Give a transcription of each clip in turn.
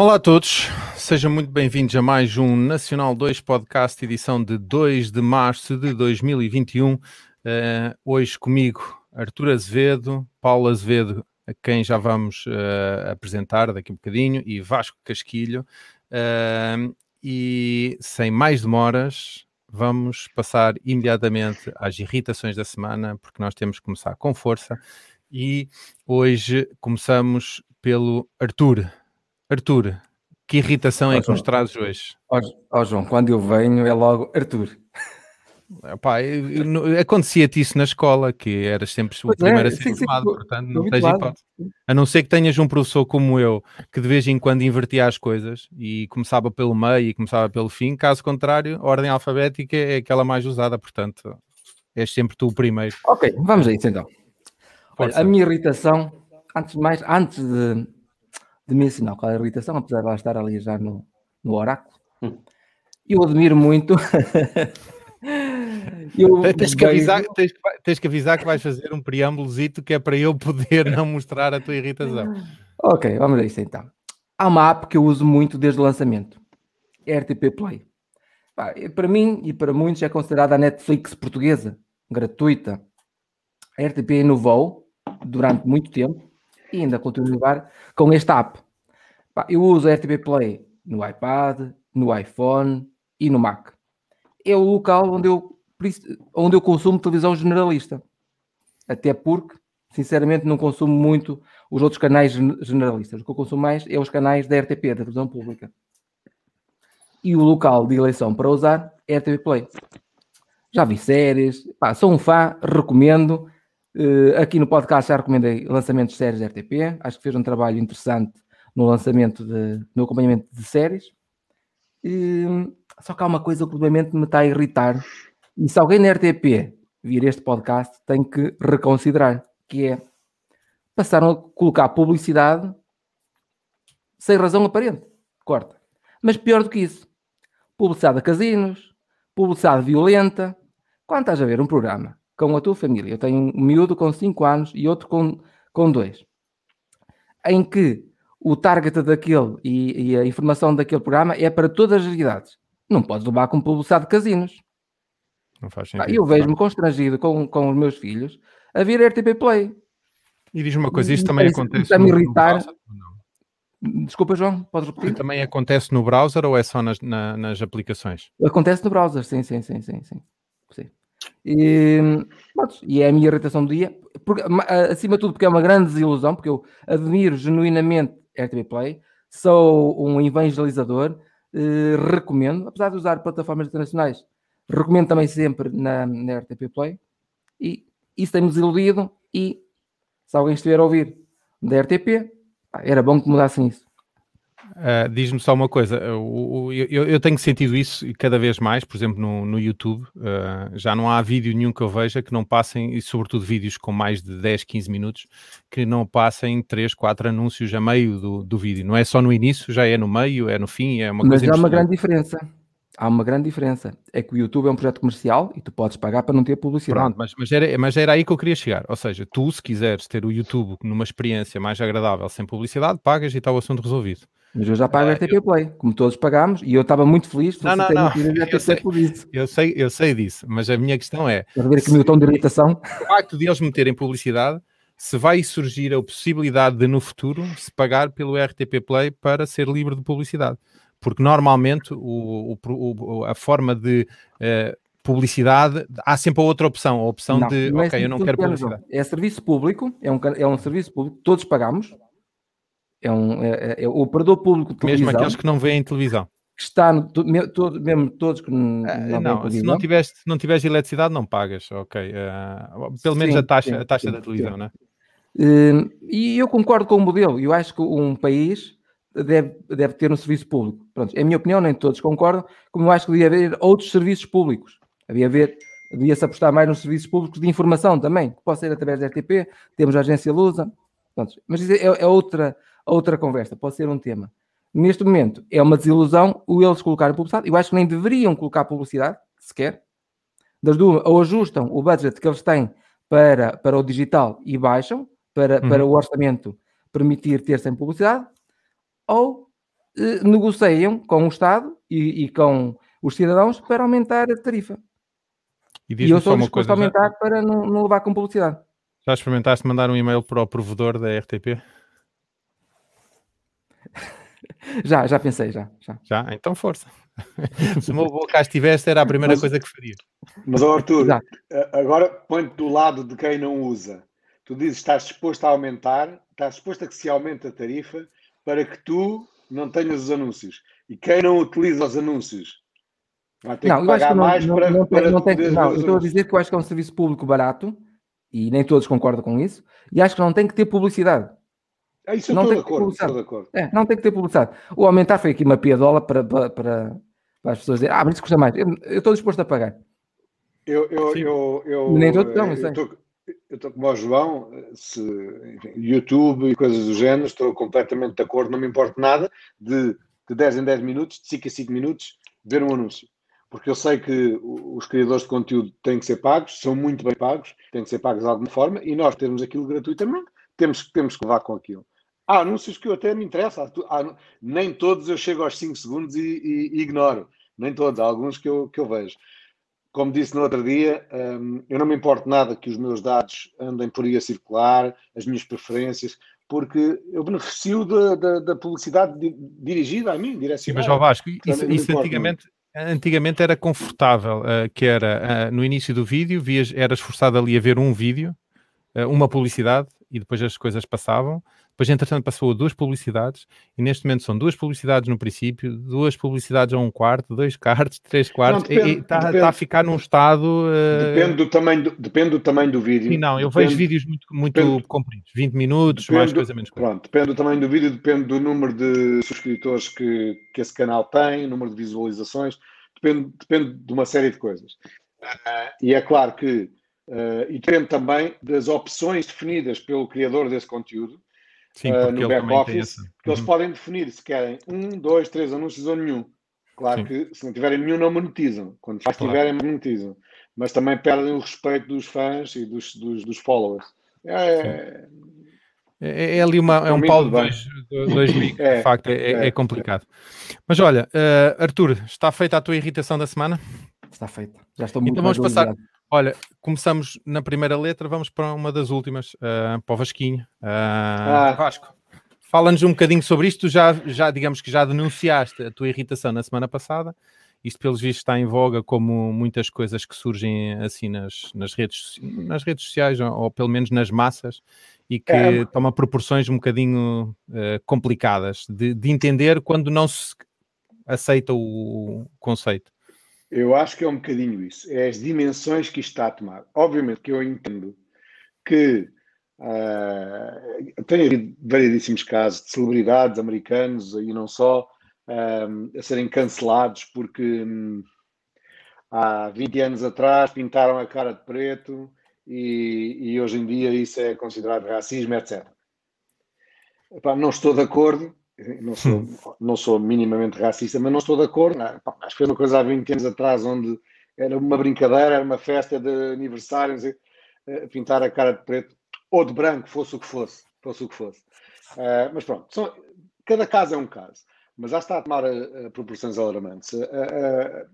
Olá a todos, sejam muito bem-vindos a mais um Nacional 2 Podcast, edição de 2 de março de 2021. Uh, eh, hoje comigo Artur Azevedo, Paulo Azevedo, a quem já vamos uh, apresentar daqui a um bocadinho, e Vasco Casquilho. Uh, e sem mais demoras, vamos passar imediatamente às irritações da semana, porque nós temos que começar com força. E hoje começamos pelo Artur. Arthur, que irritação oh, é que nos trazes hoje? Ó oh, oh, João, quando eu venho é logo Arthur. Epá, acontecia-te isso na escola, que eras sempre o pois é, primeiro é, a ser sim, formado, sim, portanto não tens hipótese. A não ser que tenhas um professor como eu, que de vez em quando invertia as coisas e começava pelo meio e começava pelo fim, caso contrário, a ordem alfabética é aquela mais usada, portanto és sempre tu o primeiro. Ok, vamos a isso então. Olha, a minha irritação, antes de mais, antes de, de me ensinar qual é a irritação, apesar de ela estar ali já no, no oráculo. Hum. Eu admiro muito. eu tens, que avisar, tens, tens, que avisar que vais fazer um preâmbulozito que é para eu poder não mostrar a tua irritação. Ok, vamos a isso então. Há uma app que eu uso muito desde o lançamento: RTP Play. Para mim e para muitos é considerada a Netflix portuguesa, gratuita. A RTP inovou durante muito tempo e ainda continuo a jogar com esta app. Eu uso a RTP Play no iPad, no iPhone e no Mac. É o local onde eu, onde eu consumo televisão generalista. Até porque, sinceramente, não consumo muito os outros canais generalistas. O que eu consumo mais é os canais da RTP, da televisão pública. E o local de eleição para usar é a RTP Play. Já vi séries, pá, sou um fã, recomendo. Uh, aqui no podcast já recomendei lançamentos de séries da RTP, acho que fez um trabalho interessante no lançamento, de, no acompanhamento de séries. Só que há uma coisa que obviamente me está a irritar, e se alguém na RTP vir este podcast tem que reconsiderar, que é passaram a colocar publicidade sem razão aparente. Corta. Mas pior do que isso, publicidade a casinos, publicidade violenta. Quando estás a ver um programa com a tua família. Eu tenho um miúdo com 5 anos e outro com 2. Com dois, em que o target daquele e, e, a informação daquele programa é para todas as idades. Não podes levar com publicidade de casinos. Não faz sentido. Eu vejo-me constrangido com, com os meus filhos a vir RTP Play. E diz-me uma coisa, isto também isso, acontece no, irritar. no browser? Desculpa, João, podes repetir? também acontece no browser ou é só nas, na, nas aplicações? Acontece no browser, sim, sim, sim, sim, sim. sim. E, e é a minha irritação do dia, porque, acima de tudo, porque é uma grande desilusão, porque eu admiro genuinamente RTP Play, sou um evangelizador, eh, recomendo, apesar de usar plataformas internacionais, recomendo também sempre na, na RTP Play, e isso tem-me desiludido, e se alguém estiver a ouvir da RTP, era bom que mudassem isso. Uh, Diz-me só uma coisa, eu, eu, eu, tenho sentido isso cada vez mais, por exemplo, no, no YouTube, uh, já não há vídeo nenhum que eu veja que não passem, e sobretudo vídeos com mais de 10, 15 minutos, que não passem 3, 4 anúncios a meio do, do vídeo. Não é só no início, já é no meio, é no fim, é uma Mas coisa Mas há uma grande diferença. Há uma grande diferença. É que o YouTube é um projeto comercial e tu podes pagar para não ter publicidade. Pronto, mas, mas, era, mas era aí que eu queria chegar. Ou seja, tu, se quiseres ter o YouTube numa experiência mais agradável, sem publicidade, pagas e está o assunto resolvido. Mas eu já pago a RTP Play, como todos pagamos, e eu estava muito feliz não, não, não. Eu sei, por isso. Eu sei, eu sei disso, mas a minha questão é. Quero ver aqui o meu tom de irritação. O facto de eles meterem publicidade, se vai surgir a possibilidade de no futuro se pagar pelo RTP Play para ser livre de publicidade. Porque normalmente o, o, a forma de uh, publicidade, há sempre a outra opção, a opção não, de, não é ok, assim, eu não quero publicidade. É serviço público, é um, é um serviço público, todos pagamos, é, um, é, é, é o operador público de televisão. Mesmo aqueles que não veem televisão. Que está, no, todo, mesmo todos que não, uh, não se não tiveres, não tiveres eletricidade, não pagas, ok. Uh, pelo menos sim, a taxa, sim, a taxa sim, da televisão, né? Uh, e eu concordo com o modelo. Eu acho que um país deve, deve ter um serviço público. Pronto, é a minha opinião, nem todos concordam, como eu acho que devia haver outros serviços públicos. Havia haver, devia-se apostar mais nos serviços públicos de informação também, que pode ser através da RTP, temos a agência Lusa, pronto, mas é, é, outra, outra conversa, pode ser um tema. Neste momento é uma desilusão o eles colocarem publicidade, eu acho que nem deveriam colocar publicidade, sequer, das duas, ou ajustam o budget que eles têm para, para o digital e baixam, para, uhum. para o orçamento permitir ter sem publicidade, ou eh, negociam com o Estado e, e, com os cidadãos para aumentar a tarifa. E, e eu sou disposto a aumentar já... para não, não levar com publicidade. Já experimentaste mandar um e-mail para o provedor da RTP? Já, já pensei, já. Já, já? então força. Se o meu avô cá estivesse, era a primeira mas, coisa que faria. Mas, oh Arthur, agora põe-te do lado de quem não usa. Tu dizes que estás disposto a aumentar, estás disposto a que se aumente a tarifa para que tu não tenhas os anúncios. E quem não utiliza os anúncios vai ter não, que pagar não, mais não, para, não, para não, tem, não, eu estou a dizer que eu acho que é um serviço público barato e nem todos concordam com isso e acho que não tem que ter publicidade. É isso não tem de acordo, estou de acordo. É, não tem que ter publicidade. O aumentar foi aqui uma piadola para, para, para, para as pessoas dizerem ah, mas isso custa mais. Eu, eu estou disposto a pagar. Eu, eu, eu, eu, nem todos não, eu, eu, eu estou como o João, se, enfim, YouTube e coisas do género, estou completamente de acordo, não me importa nada de, de 10 em 10 minutos, de 5 em 5 minutos, ver um anúncio. Porque eu sei que os criadores de conteúdo têm que ser pagos, são muito bem pagos, têm que ser pagos de alguma forma, e nós temos aquilo gratuitamente, temos, temos que levar com aquilo. Há anúncios que eu até me interessa, há, nem todos eu chego aos 5 segundos e, e, e ignoro, nem todos, há alguns que eu, que eu vejo como disse no outro dia, um, eu não me importo nada que os meus dados andem por aí a circular, as minhas preferências, porque eu beneficio da, da, da publicidade di, dirigida a mim, direcionada. Sim, mas, Vasco, isso, isso antigamente, antigamente era confortável, uh, que era uh, no início do vídeo, vias, eras forçado ali a ver um vídeo, uh, uma publicidade, e depois as coisas passavam. Depois, entretanto, passou a duas publicidades e neste momento são duas publicidades no princípio, duas publicidades a um quarto, dois quartos, três quartos. Está tá a ficar num estado. Uh... Depende, do tamanho do, depende do tamanho do vídeo. Sim, não, eu depende, vejo vídeos muito, muito depende, compridos, 20 minutos, mais coisa, menos coisa. Pronto, depende do tamanho do vídeo, depende do número de subscritores que, que esse canal tem, número de visualizações, depende, depende de uma série de coisas. Uh, e é claro que. Uh, e depende também das opções definidas pelo criador desse conteúdo Sim, uh, no back-office, que eles uhum. podem definir se querem um, dois, três anúncios ou nenhum. Claro Sim. que se não tiverem nenhum, não monetizam. Quando já claro. tiverem, monetizam. Mas também perdem o respeito dos fãs e dos, dos, dos followers. É, é, é, ali uma, é um pau de dois, dois é, de facto, é, é, é, é complicado. Mas olha, uh, Arthur, está feita a tua irritação da semana? Está feita. Já estou muito Então vamos passar, Olha, começamos na primeira letra, vamos para uma das últimas, uh, para o Vasquinho. Uh, ah. Vasco, fala-nos um bocadinho sobre isto. Já, já, digamos que já denunciaste a tua irritação na semana passada. Isto, pelos vistos, está em voga como muitas coisas que surgem assim nas, nas, redes, nas redes sociais, ou, ou pelo menos nas massas, e que é. toma proporções um bocadinho uh, complicadas de, de entender quando não se aceita o conceito. Eu acho que é um bocadinho isso. É as dimensões que está a tomar. Obviamente que eu entendo que uh, tenho havido variedíssimos casos de celebridades americanos e não só um, a serem cancelados porque um, há 20 anos atrás pintaram a cara de preto e, e hoje em dia isso é considerado racismo, etc. Epá, não estou de acordo não sou, não sou minimamente racista, mas não estou de acordo. É? Acho que foi uma coisa há 20 anos atrás onde era uma brincadeira, era uma festa de aniversário, eh, pintar a cara de preto ou de branco, fosse o que fosse. Fosse o que fosse. Uh, mas pronto, são, cada caso é um caso. Mas já está a tomar uh, proporções alarmantes. Uh,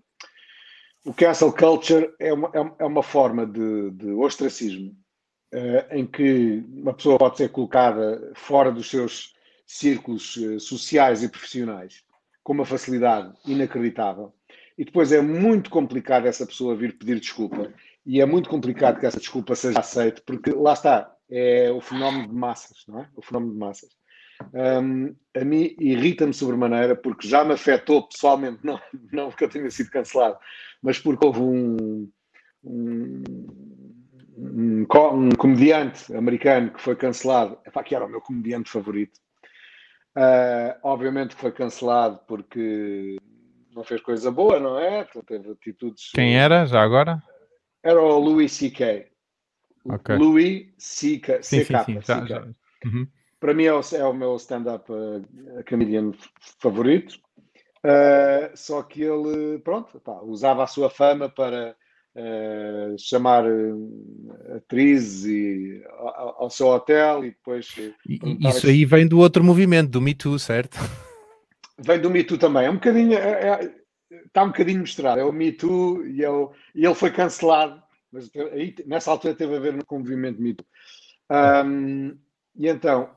o cancel culture é uma, é, é uma forma de, de ostracismo em que uma pessoa pode ser colocada fora dos seus círculos eh, sociais e profissionais com uma facilidade inacreditável. E depois é muito complicado essa pessoa vir pedir desculpa. E é muito complicado que essa desculpa seja aceita, porque lá está, é o fenómeno de massas, não é? O fenómeno de massas. Um, a mim irrita-me sobremaneira, porque já me afetou pessoalmente, não, não porque eu tenha sido cancelado, mas porque houve um, um, um comediante americano que foi cancelado, epá, que era o meu comediante favorito. Uh, obviamente foi cancelado porque não fez coisa boa, não é? Teve atitudes. Quem era, já agora? Era o Louis C.K. Okay. Louis C.K. Sim, sim, sim, já, já. Uhum. Para mim é o, é o meu stand-up uh, comedian favorito. Uh, só que ele, pronto, pá, usava a sua fama para uh, chamar atrizes e, ao, ao, seu hotel e depois. Isso aí vem do outro movimento, do Me Too, certo? Vem do Me Too também. É um bocadinho. É, é, está um bocadinho misturado. É o Me Too e, é o, e ele foi cancelado. Mas aí, nessa altura teve a ver com o movimento Me Too. Um, e então,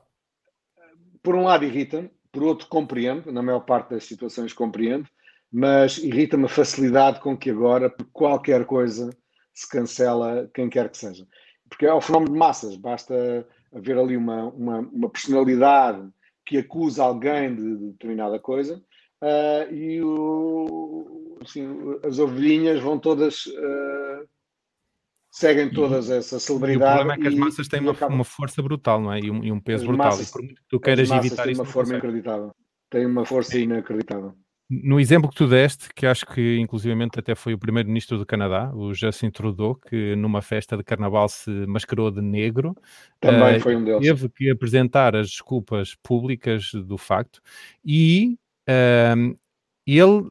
por um lado irrita-me, por outro compreendo, na maior parte das situações compreendo, mas irrita-me a facilidade com que agora, por qualquer coisa, se cancela quem quer que seja. Porque é o fenómeno de massas, basta haver ali uma, uma, uma personalidade que acusa alguém de, de determinada coisa uh, e o, assim, as ovelhinhas vão todas uh, seguem todas e, essa celebridade. o problema é que as massas têm uma, uma, força brutal, não é? E um, e um peso as brutal. Massas, e por muito que tu queiras evitar isso. uma forma inacreditável. Tem uma força inacreditável. No exemplo que tu deste, que acho que inclusivamente até foi o primeiro-ministro do Canadá, o Justin Trudeau, que numa festa de carnaval se mascarou de negro, também uh, foi um deles. Teve que apresentar as desculpas públicas do facto e uh, ele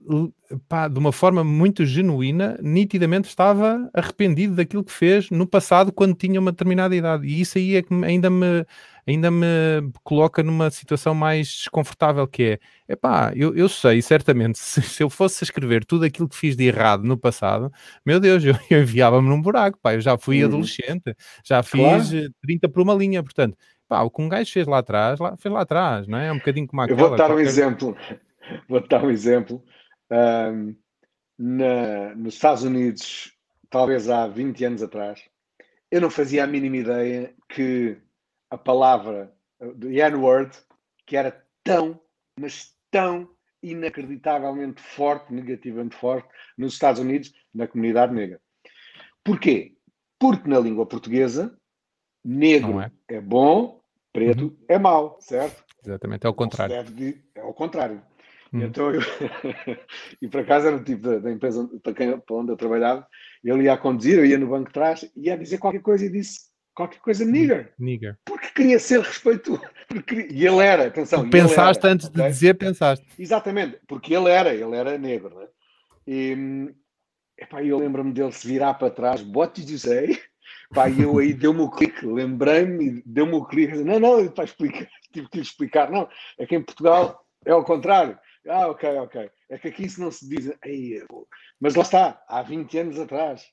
pá, de uma forma muito genuína, nitidamente estava arrependido daquilo que fez no passado quando tinha uma determinada idade. E isso aí é que ainda me, ainda me coloca numa situação mais desconfortável, que é, epá, eu, eu sei certamente, se, se eu fosse escrever tudo aquilo que fiz de errado no passado, meu Deus, eu, eu enviava-me num buraco, pá, eu já fui uhum. adolescente, já fiz claro. 30 por uma linha, portanto, pá, o que um gajo fez lá atrás, lá, fez lá atrás, não é? É um bocadinho como aquela... Eu vou dar um qualquer... exemplo, vou dar um exemplo, um, na, nos Estados Unidos, talvez há 20 anos atrás, eu não fazia a mínima ideia que a palavra, the N-word, que era tão, mas tão inacreditavelmente forte, negativamente forte, nos Estados Unidos, na comunidade negra. Porquê? Porque na língua portuguesa, negro é. é. bom, preto uhum. é mau, certo? Exatamente, é o contrário. é o contrário. Hum. Então eu, e por acaso era o tipo da, da empresa para, quem, para onde eu trabalhava, ele ia a conduzir, eu ia no banco de trás, ia dizer qualquer coisa e disse qualquer coisa hum, nigger. Nigger. Porque queria ser respeitoso. Porque, e ele era, atenção. Tu pensaste era, antes okay? de dizer, pensaste. Exatamente, porque ele era, ele era negro, né? E epá, eu lembro-me dele se virar para trás, what did you say? Pá, e eu aí deu-me o clique, lembrei-me, deu-me o clique, não, não, para explicar, tive que lhe explicar, não, é que em Portugal é ao contrário. Ah, ok, ok. É que aqui isso não se diz. Mas lá está, há 20 anos atrás.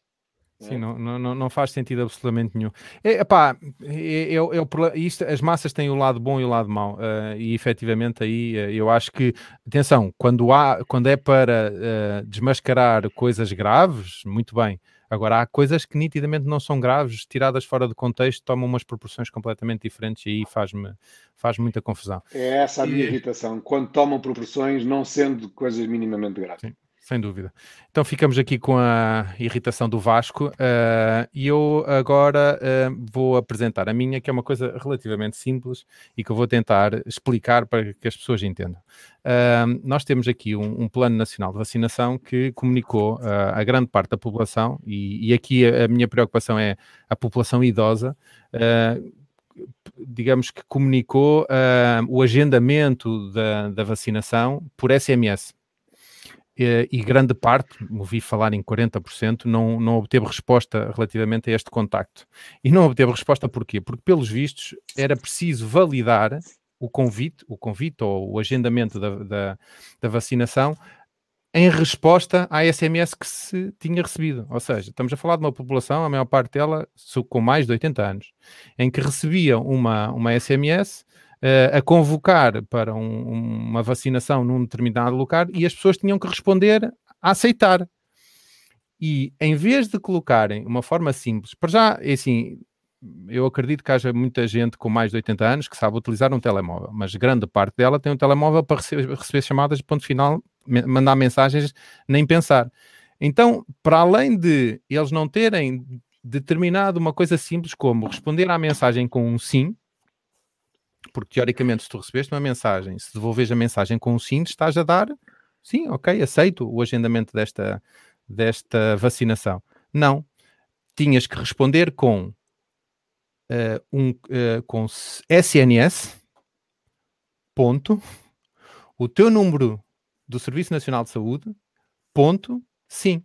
Sim, não, não, não faz sentido absolutamente nenhum. É, epá, é, é, é, isto, as massas têm o lado bom e o lado mau, uh, e efetivamente aí uh, eu acho que, atenção, quando, há, quando é para uh, desmascarar coisas graves, muito bem. Agora, há coisas que nitidamente não são graves, tiradas fora de contexto, tomam umas proporções completamente diferentes e aí faz-me faz muita confusão. É essa a minha e... irritação, quando tomam proporções não sendo coisas minimamente graves. Sim sem dúvida. Então ficamos aqui com a irritação do Vasco uh, e eu agora uh, vou apresentar a minha, que é uma coisa relativamente simples e que eu vou tentar explicar para que as pessoas entendam. Uh, nós temos aqui um, um, plano nacional de vacinação que comunicou a grande parte da população e, e, aqui a, a, minha preocupação é a população idosa digamos que comunicou uh, o agendamento da, da, vacinação por SMS. Eh, e grande parte, ouvi falar em 40%, não, não obteve resposta relativamente a este contacto. E não obteve resposta porquê? Porque, pelos vistos, era preciso validar o convite, o convite ou o agendamento da, da, da vacinação em resposta à SMS que se tinha recebido. Ou seja, estamos a falar de uma população, a maior parte dela com mais de 80 anos, em que recebia uma, uma SMS uh, a convocar para um, uma vacinação num determinado lugar e as pessoas tinham que responder a aceitar. E em vez de colocarem uma forma simples, para já, é assim, eu acredito que haja muita gente com mais de 80 anos que sabe utilizar um telemóvel, mas grande parte dela tem um telemóvel para receber, receber chamadas de ponto final, mandar mensagens, nem pensar. Então, para além de eles não terem determinado uma coisa simples como responder à mensagem com um sim, porque teoricamente se tu recebeste uma mensagem, se devolves a mensagem com um sim, estás a dar sim, ok, aceito o agendamento desta, desta vacinação. Não. Tinhas que responder com, uh, um, uh, com SNS, ponto, o teu número do Serviço Nacional de Saúde, ponto, sim.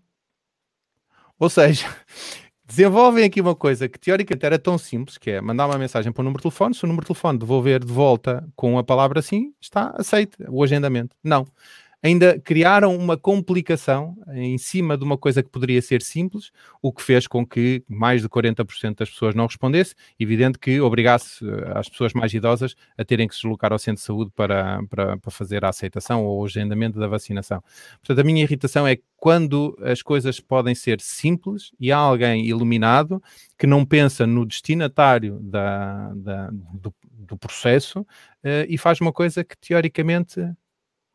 Ou seja, desenvolvem aqui uma coisa que teoricamente era tão simples, que é mandar uma mensagem para o número de telefone, se o número de telefone devolver de volta com a palavra sim, está aceito o agendamento. Não ainda criaram uma complicação em cima de uma coisa que poderia ser simples, o que fez com que mais de 40% das pessoas não respondesse, evidente que obrigasse eh, as pessoas mais idosas a terem que se deslocar ao centro de saúde para, para, para fazer a aceitação ou o agendamento da vacinação. Portanto, a minha irritação é quando as coisas podem ser simples e há alguém iluminado que não pensa no destinatário da, da do, do, processo uh, e faz uma coisa que teoricamente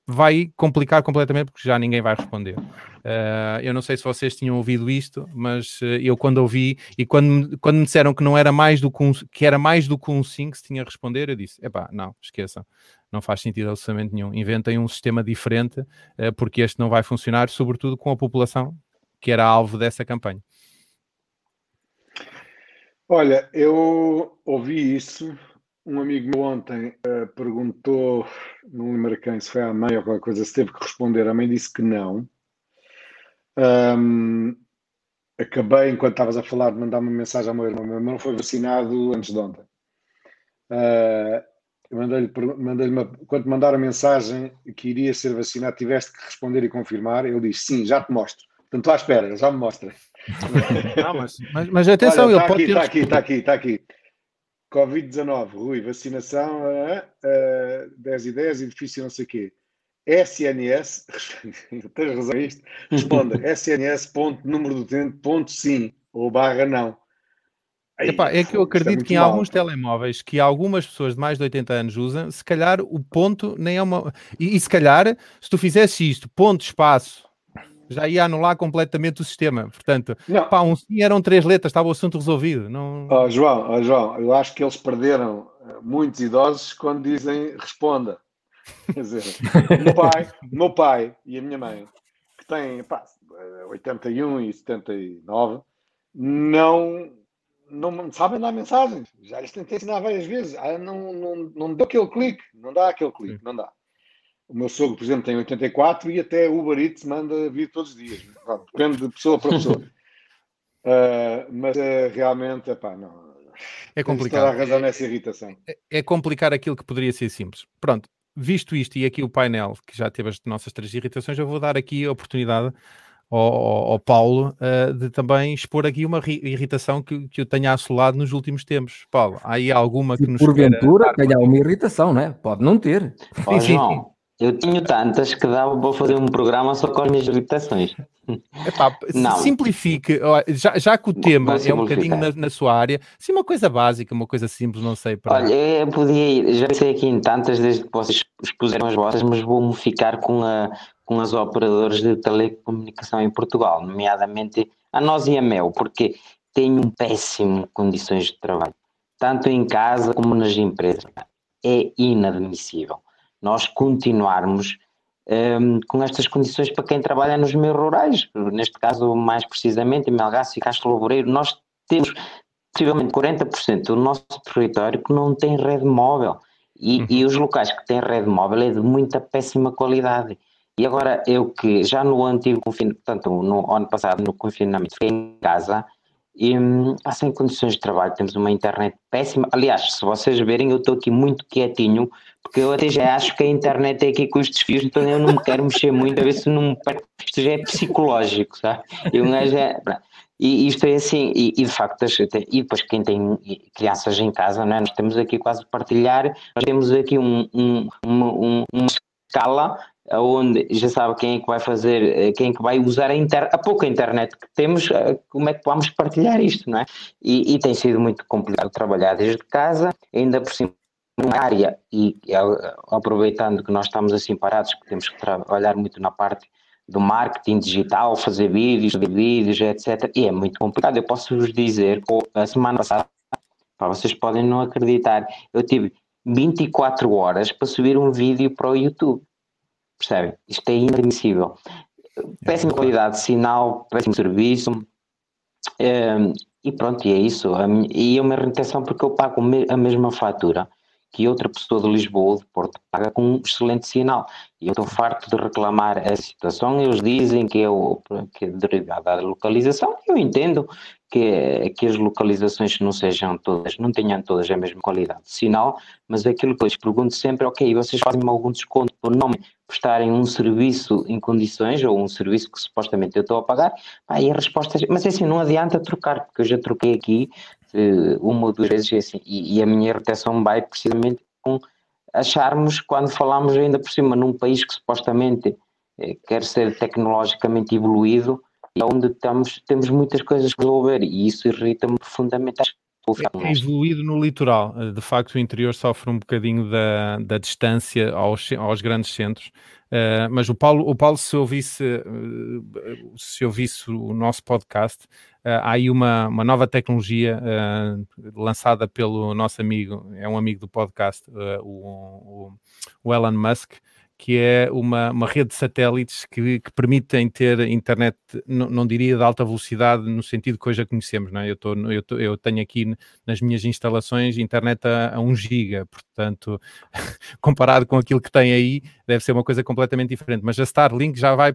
vai complicar completamente porque já ninguém vai responder. Uh, eu não sei se vocês tinham ouvido isto, mas uh, eu quando ouvi e quando, quando me disseram que não era mais do que um, que era mais do que um sim que se tinha a responder, eu disse: epá, não, esqueçam, não faz sentido absolutamente nenhum. Inventem um sistema diferente, uh, porque este não vai funcionar, sobretudo com a população que era alvo dessa campanha. Olha, eu ouvi isso um amigo meu ontem uh, perguntou, não lembro quem, se foi à mãe ou qualquer coisa, se teve que responder. A mãe disse que não. Um, acabei, enquanto estavas a falar, de mandar uma mensagem ao meu irmão. Meu irmão foi vacinado antes de ontem. Uh, mandei-lhe, mandei uma, quando mandaram a mensagem que iria ser vacinado, tiveste que responder e confirmar. Ele disse: Sim, já te mostro. Portanto, estou à espera, já me mostra. Não, mas, mas, mas atenção, Olha, ele tá pode aqui, ter. Está aqui, está aqui, está aqui. Covid-19, Rui, vacinação uh, uh, 10 e 10, edifício não sei o quê. SNS, tens razão isto, responda, SNS ponto número do utente ponto sim, ou barra não. Aí, Epá, é que eu é acredito que em mal. alguns telemóveis que algumas pessoas de mais de 80 anos usam, se calhar o ponto nem é uma... E, e se calhar, se tu fizesse isto, ponto, espaço, já ia anular completamente o sistema. Portanto, não. pá, um sim eram três letras, estava o assunto resolvido. Não... Oh, João, oh, João, eu acho que eles perderam eh, muitos idosos quando dizem responda. Quer dizer, o meu pai, meu pai e a minha mãe, que têm pá, 81 e 79, não, não sabem dar mensagens. Já lhes tentei ensinar várias vezes. Ah, não, não, não dá aquele clique, não dá aquele clique, não dá. O meu sogro, por exemplo, tem 84 e até o Uber Eats manda vir todos os dias. Depende de pessoa para pessoa. Uh, mas uh, realmente, epá, não. É complicado. Toda a razão nessa irritação. É, é complicar aquilo que poderia ser simples. Pronto, visto isto e aqui o painel, que já teve as nossas três irritações, eu vou dar aqui a oportunidade ao, ao Paulo uh, de também expor aqui uma irritação que, que eu tenha assolado nos últimos tempos. Paulo, há aí alguma que e nos. Porventura, tenha uma irritação, não é? Pode não ter. sim, sim. Eu tenho tantas que dava para fazer um programa só com as minhas irritações. Epá, simplifique, já, já que o tema é um bocadinho na, na, sua área, sim, uma coisa básica, uma coisa simples, não sei. Para... Olha, eu podia ir, já sei aqui em tantas desde que vocês expuseram as vossas, mas vou-me ficar com, a, com as operadoras de telecomunicação em Portugal, nomeadamente a nós e a Mel, porque um péssimo condições de trabalho, tanto em casa como nas empresas. É inadmissível nós continuarmos um, com estas condições para quem trabalha nos meios rurais, neste caso mais precisamente em Melgaço e Castro Loureiro, nós temos possivelmente 40% do nosso território que não tem rede móvel e, uhum. e os locais que têm rede móvel é de muita péssima qualidade. E agora eu que já no antigo confinamento, portanto no ano passado no confinamento fiquei em casa e hum, sem condições de trabalho, temos uma internet péssima. Aliás, se vocês verem, eu estou aqui muito quietinho, porque eu até já acho que a internet é aqui com os desfios, então eu não me quero mexer muito, a ver se não Isto já é psicológico, sabe? Eu, é, e isto é assim, e, e, de facto, e depois quem tem crianças em casa, não é? nós temos aqui quase partilhar, nós temos aqui um, um, uma, uma escala onde já sabe quem é que vai fazer, eh, quem é que vai usar a, inter, a pouca internet que temos, eh, como é que vamos partilhar isto, não é? E, e tem sido muito complicado trabalhar desde casa, ainda por cima numa área, e aproveitando que nós estamos assim parados, que temos que trabalhar muito na parte do marketing digital, fazer vídeos, vídeos, etc. E é muito complicado. Eu posso vos dizer, a semana passada, para vocês podem não acreditar, eu tive 24 horas para subir um vídeo para o YouTube. Percebem? Isto é inadmissível. Péssima qualidade de sinal, péssimo serviço. Um, ehm, e pronto, e é isso. E é uma retenção porque eu pago a mesma fatura que outra pessoa de Lisboa ou de Porto paga com um excelente sinal. E eu estou farto de reclamar a situação. Eles dizem que é, o, que é derivada da localização. Eu entendo que, que as localizações não sejam todas, não tenham todas a mesma qualidade de sinal, mas aquilo que eu lhes pergunto sempre, ok, vocês fazem algum desconto por não prestarem um serviço em condições ou um serviço que supostamente eu estou a pagar? E a resposta é, mas é assim, não adianta trocar, porque eu já troquei aqui uma ou duas vezes e, assim, e, e a minha irritação vai precisamente com acharmos, quando falamos ainda por cima num país que supostamente eh, quer ser tecnologicamente evoluído, e onde estamos, temos muitas coisas a resolver e isso irrita-me profundamente. É evoluído no litoral, eh, de facto o interior sofre um bocadinho da, da distância aos, aos grandes centros, uh, mas o Paulo, o Paulo se ouvisse, uh, se ouvisse o nosso podcast, Uh, há aí uma, uma nova tecnologia lançada pelo nosso amigo, é um amigo do podcast, o, o, Elon Musk, que é uma, uma rede de satélites que, que permitem ter internet, não, não, diria de alta velocidade, no sentido que hoje a conhecemos. Não é? eu, tô, eu, tô, eu tenho aqui nas minhas instalações internet a, a 1 giga, portanto, comparado com aquilo que tem aí, deve ser uma coisa completamente diferente. Mas a Starlink já vai,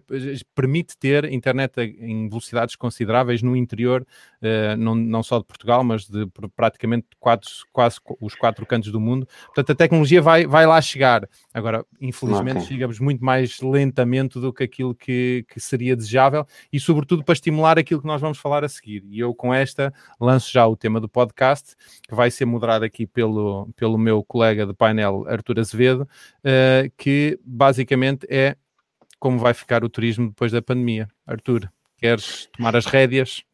permite ter internet em velocidades consideráveis no interior, uh, não, não só de Portugal, mas de praticamente quatro, quase os quatro cantos do mundo. Portanto, a tecnologia vai, vai lá chegar. Agora, infelizmente, okay. chegamos muito mais lentamente do que aquilo que, que seria desejável e, sobretudo, para estimular aquilo que nós vamos falar a seguir. E eu, com esta, lanço já o tema do podcast, que vai ser moderado aqui pelo, pelo meu colega de painel, Artur Azevedo, uh, que basicamente é como vai ficar o turismo depois da pandemia. Artur, queres tomar as rédeas?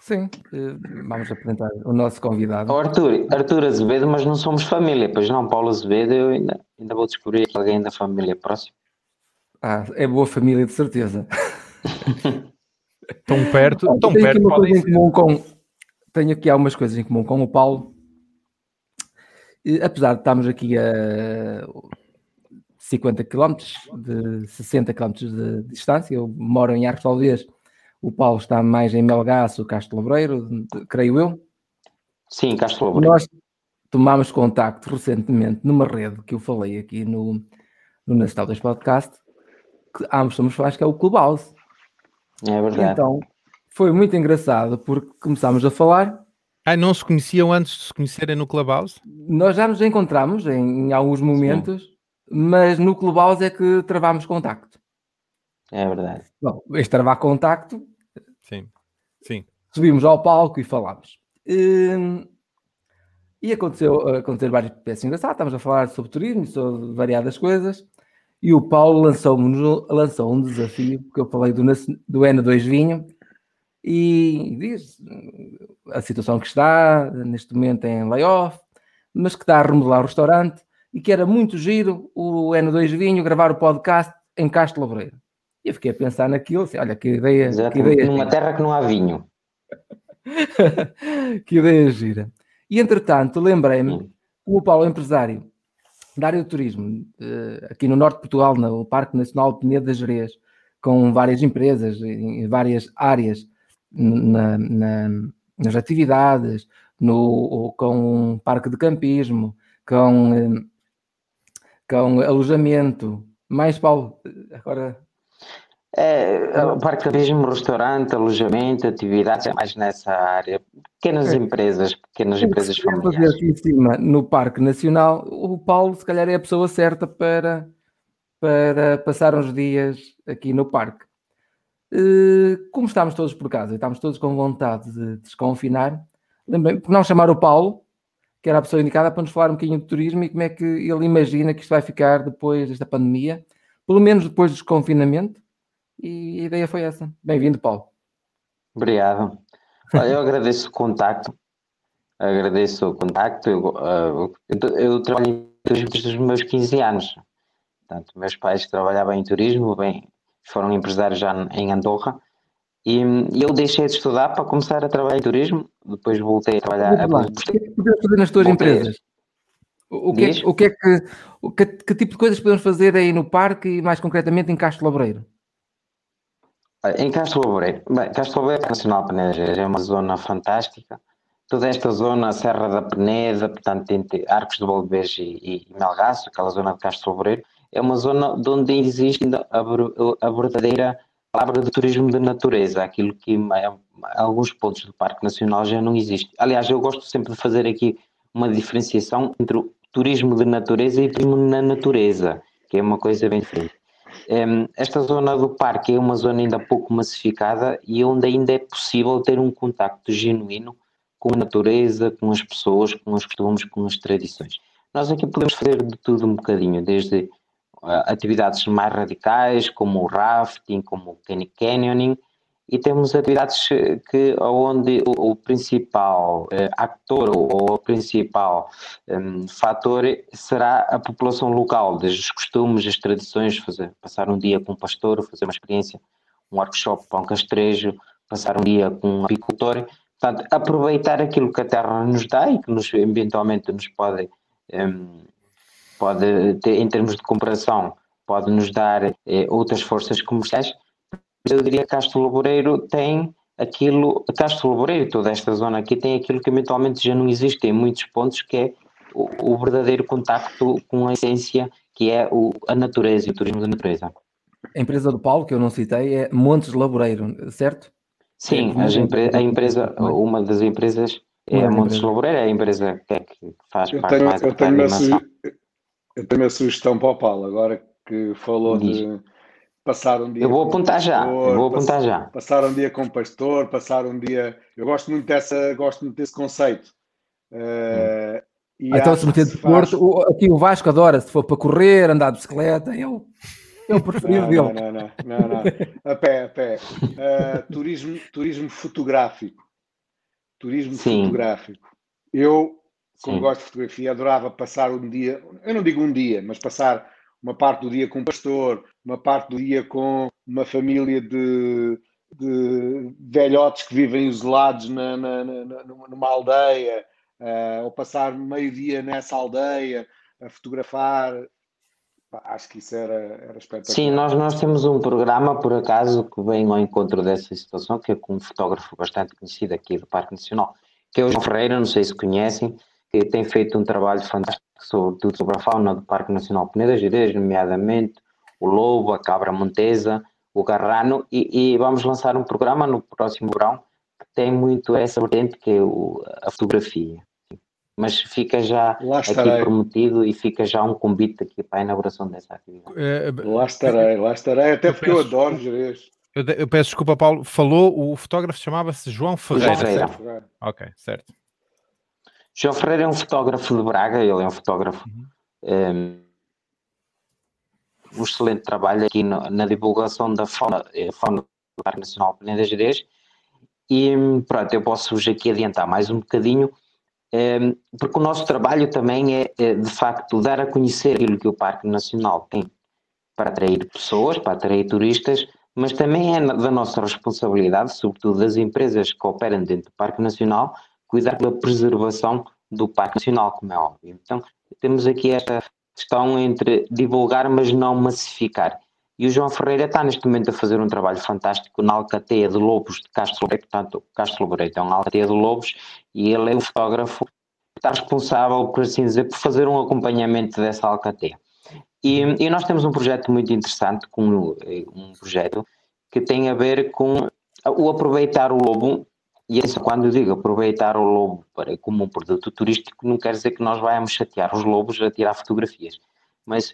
Sim, eh, vamos apresentar o nosso convidado. Oh, Arthur, Arthur Azevedo, mas não somos família, pois não, Paulo Azevedo, eu ainda, ainda vou descobrir alguém da família próximo. Ah, é boa família, de certeza. tão perto, ah, tão perto. Aqui com, tenho aqui algumas coisas em comum com o Paulo. E, apesar de estarmos aqui a 50 km, de 60 km de distância, eu moro em Arcos Talvez o Paulo está mais em Melgaço, Castro Labreiro, creio eu. Sim, Castro Labreiro. Nós tomámos contacto recentemente numa rede que eu falei aqui no, no Nacional 2 Podcast, que ambos somos fãs, que é o Clubhouse. É verdade. Então, foi muito engraçado porque começámos a falar. Ah, não se conheciam antes de se conhecerem no Clubhouse? Nós já nos encontramos em, em alguns momentos, Sim. mas no Clubhouse é que travámos contacto. É verdade. Bom, este travar contacto Sim, sim. Subimos ao palco e falámos. Hum, e aconteceu, aconteceu várias peças engraçadas. Estávamos a falar sobre turismo e sobre variadas coisas. E o Paulo lançou, lançou um desafio, porque eu falei do, do N2 Vinho. E diz a situação que está, neste momento em layoff, mas que está a remodelar o restaurante e que era muito giro o N2 Vinho gravar o podcast em Castro Labreiro. E eu fiquei a pensar naquilo, assim, olha, que ideia. Exato, que ideia numa terra que não há vinho. que ideia gira. E entretanto, lembrei-me que o Paulo é empresário da área do turismo, eh, aqui no norte de Portugal, no Parque Nacional Penedo das Jerez, com várias empresas em várias áreas na, na, nas atividades, no, com um parque de campismo, com, eh, com alojamento. Mais, Paulo, agora é, parquerismo, restaurante, alojamento, atividades, é mais nessa área. Pequenas é. empresas, pequenas empresas familiares. aqui em cima, no Parque Nacional, o Paulo, se calhar, é a pessoa certa para, para passar uns dias aqui no parque. Eh, como estamos todos por casa e estamos todos com vontade de desconfinar, lembrei por não chamar o Paulo, que era a pessoa indicada para nos falar um bocadinho de turismo e como é que ele imagina que isto vai ficar depois desta pandemia, pelo menos depois do desconfinamento e a ideia foi essa. Bem-vindo, Paulo. Obrigado. Eu agradeço o contacto. Agradeço o contacto. Eu, uh, eu, eu trabalho em turismo desde os meus 15 anos. Portanto, meus pais trabalhavam em turismo, bem, foram empresários já em Andorra. E, e eu deixei de estudar para começar a trabalhar em turismo, depois voltei a trabalhar. Lá, o que é que podemos fazer nas tuas voltei. empresas? O que, é, o que é que, o que, que, tipo de coisas podemos fazer aí no parque e mais concretamente em Castro Laboreiro? Em Castro Laboreiro, bem, Castro Laboreiro Nacional Penejas é uma zona fantástica. Toda esta zona, Serra da Peneda, portanto, entre Arcos de Valdebeja e, e Melgaço, aquela zona de Castro Laboreiro, é uma zona onde existe a, a verdadeira palavra de turismo de natureza, aquilo que em alguns pontos do Parque Nacional já não existe. Aliás, eu gosto sempre de fazer aqui uma diferenciação entre o turismo de natureza e turismo na natureza, que é uma coisa bem diferente. Esta zona do parque é uma zona ainda pouco massificada e onde ainda é possível ter um contacto genuíno com a natureza, com as pessoas, com os costumes, com as tradições. Nós aqui podemos fazer de tudo um bocadinho, desde atividades mais radicais, como o rafting, como o canyoning, e temos atividades que onde o, o principal eh, actor ou o principal um, fator será a população local, desde os costumes, as tradições, fazer, passar um dia com um pastor, fazer uma experiência, um workshop para um castrejo, passar um dia com um apicultor, portanto, aproveitar aquilo que a terra nos dá e que nos, eventualmente nos pode um, pode ter, em termos de comparação, pode nos dar eh, outras forças comerciais. Eu diria que Castro Laboreiro tem aquilo, Castro Laboreiro, toda esta zona aqui, tem aquilo que eventualmente já não existe em muitos pontos, que é o, o verdadeiro contacto com a essência, que é o, a natureza e o turismo da natureza. A empresa do Paulo, que eu não citei, é Montes Laboreiro, certo? Sim, é, a empresa, uma das empresas é a Montes Laboreiro, é a empresa que, é que faz eu parte tenho, mais eu tenho, uma, eu tenho uma sugestão para o Paulo, agora que falou Diz. de passar um dia. Eu vou apontar já, eu vou apontar passar, já. Passar um dia com o pastor, passar um dia. Eu gosto muito dessa, gosto muito desse conceito. Uh, e então, se meter de faz... Porto, aqui o Vasco adora, se for para correr, andar de bicicleta, eu. É o preferido dele. Não, não, não, não, não. A pé, a pé. Uh, turismo, turismo fotográfico. Turismo Sim. fotográfico. Eu como Sim. gosto de fotografia, adorava passar um dia, eu não digo um dia, mas passar uma parte do dia com um pastor, uma parte do dia com uma família de, de velhotes que vivem isolados na, na, na, numa aldeia, uh, ou passar meio dia nessa aldeia a fotografar. Acho que isso era, era espetacular. Sim, nós, nós temos um programa, por acaso, que vem ao encontro dessa situação, que é com um fotógrafo bastante conhecido aqui do Parque Nacional, que é o João Ferreira, não sei se conhecem, que tem feito um trabalho fantástico sobre, sobre a fauna do Parque Nacional Peneda Gerês, nomeadamente o lobo, a cabra montesa, o garrano, e, e, vamos lançar um programa no próximo verão que tem muito essa vertente que é o, a fotografia. Mas fica já aqui prometido e fica já um convite aqui para a inauguração dessa atividade. É, lá estarei, lá estarei, até porque eu, peço, eu adoro Jerez. Eu, eu, peço desculpa, Paulo. Falou, o fotógrafo chamava-se João Ferreira. João Ferreira. Ok, certo. João Ferreira é um fotógrafo de Braga, ele é um fotógrafo. Uhum. Um, um, excelente trabalho aqui no, na divulgação da fauna, eh, fauna do Parque Nacional Peneda Gerês. E pronto, eu posso-vos aqui adiantar mais um bocadinho, um, porque o nosso trabalho também é, é, de facto, dar a conhecer aquilo que o Parque Nacional tem para atrair pessoas, para atrair turistas, mas também é da nossa responsabilidade, sobretudo das empresas que operam dentro do Parque Nacional, cuidar da preservação do Parque Nacional, como é óbvio. Então, temos aqui esta questão entre divulgar, mas não massificar. E o João Ferreira está neste momento a fazer um trabalho fantástico na Alcateia de Lobos de Castro Loboreiro, portanto, Castro Loboreiro é uma Alcateia de Lobos e ele é um fotógrafo que está responsável, por assim dizer, por fazer um acompanhamento dessa Alcateia. E, e nós temos um projeto muito interessante, com, um projeto que tem a ver com o aproveitar o lobo e isso, quando eu digo aproveitar o lobo para, como um produto turístico, não quer dizer que nós vayamos chatear os lobos a tirar fotografias. Mas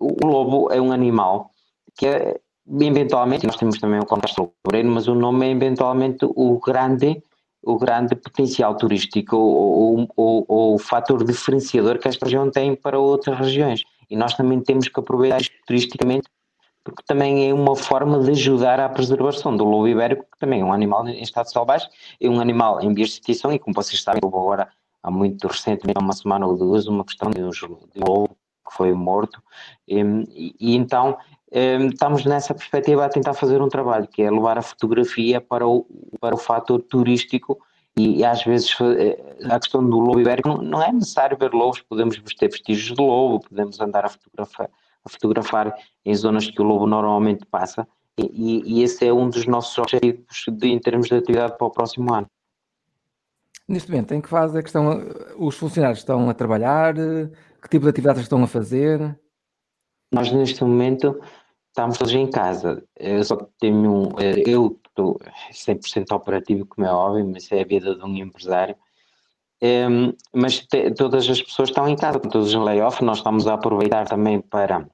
o, lobo é um animal que é, eventualmente, nós temos também o contexto loboreiro, mas o nome é eventualmente o grande, o grande potencial turístico ou, ou, ou o fator diferenciador que esta região tem para outras regiões. E nós também temos que aproveitar isto turisticamente porque também é uma forma de ajudar à preservação do lobo ibérico, que também é um animal em estado selvagem, é um animal em vias de extinção e como vocês sabem, houve agora há muito recentemente, há uma semana ou duas, uma questão de um lobo que foi morto. E, e então um, estamos nessa perspectiva a tentar fazer um trabalho, que é levar a fotografia para o, para o fator turístico e, e às vezes eh, a questão do lobo ibérico não, não, é necessário ver lobos, podemos ter vestígios de lobo, podemos andar a fotografar, a fotografar em zonas que o lobo normalmente passa e, e esse é um dos nossos objetivos de, em termos de atividade para o próximo ano. Neste momento, em que fase é que estão, os funcionários estão a trabalhar? Que tipo de atividades estão a fazer? Nós, neste momento, estamos todos em casa. Eu só tenho um. Eu estou 100% operativo, como é óbvio, mas é a vida de um empresário. Um, mas te, todas as pessoas estão em casa, todos em layoff. Nós estamos a aproveitar também para,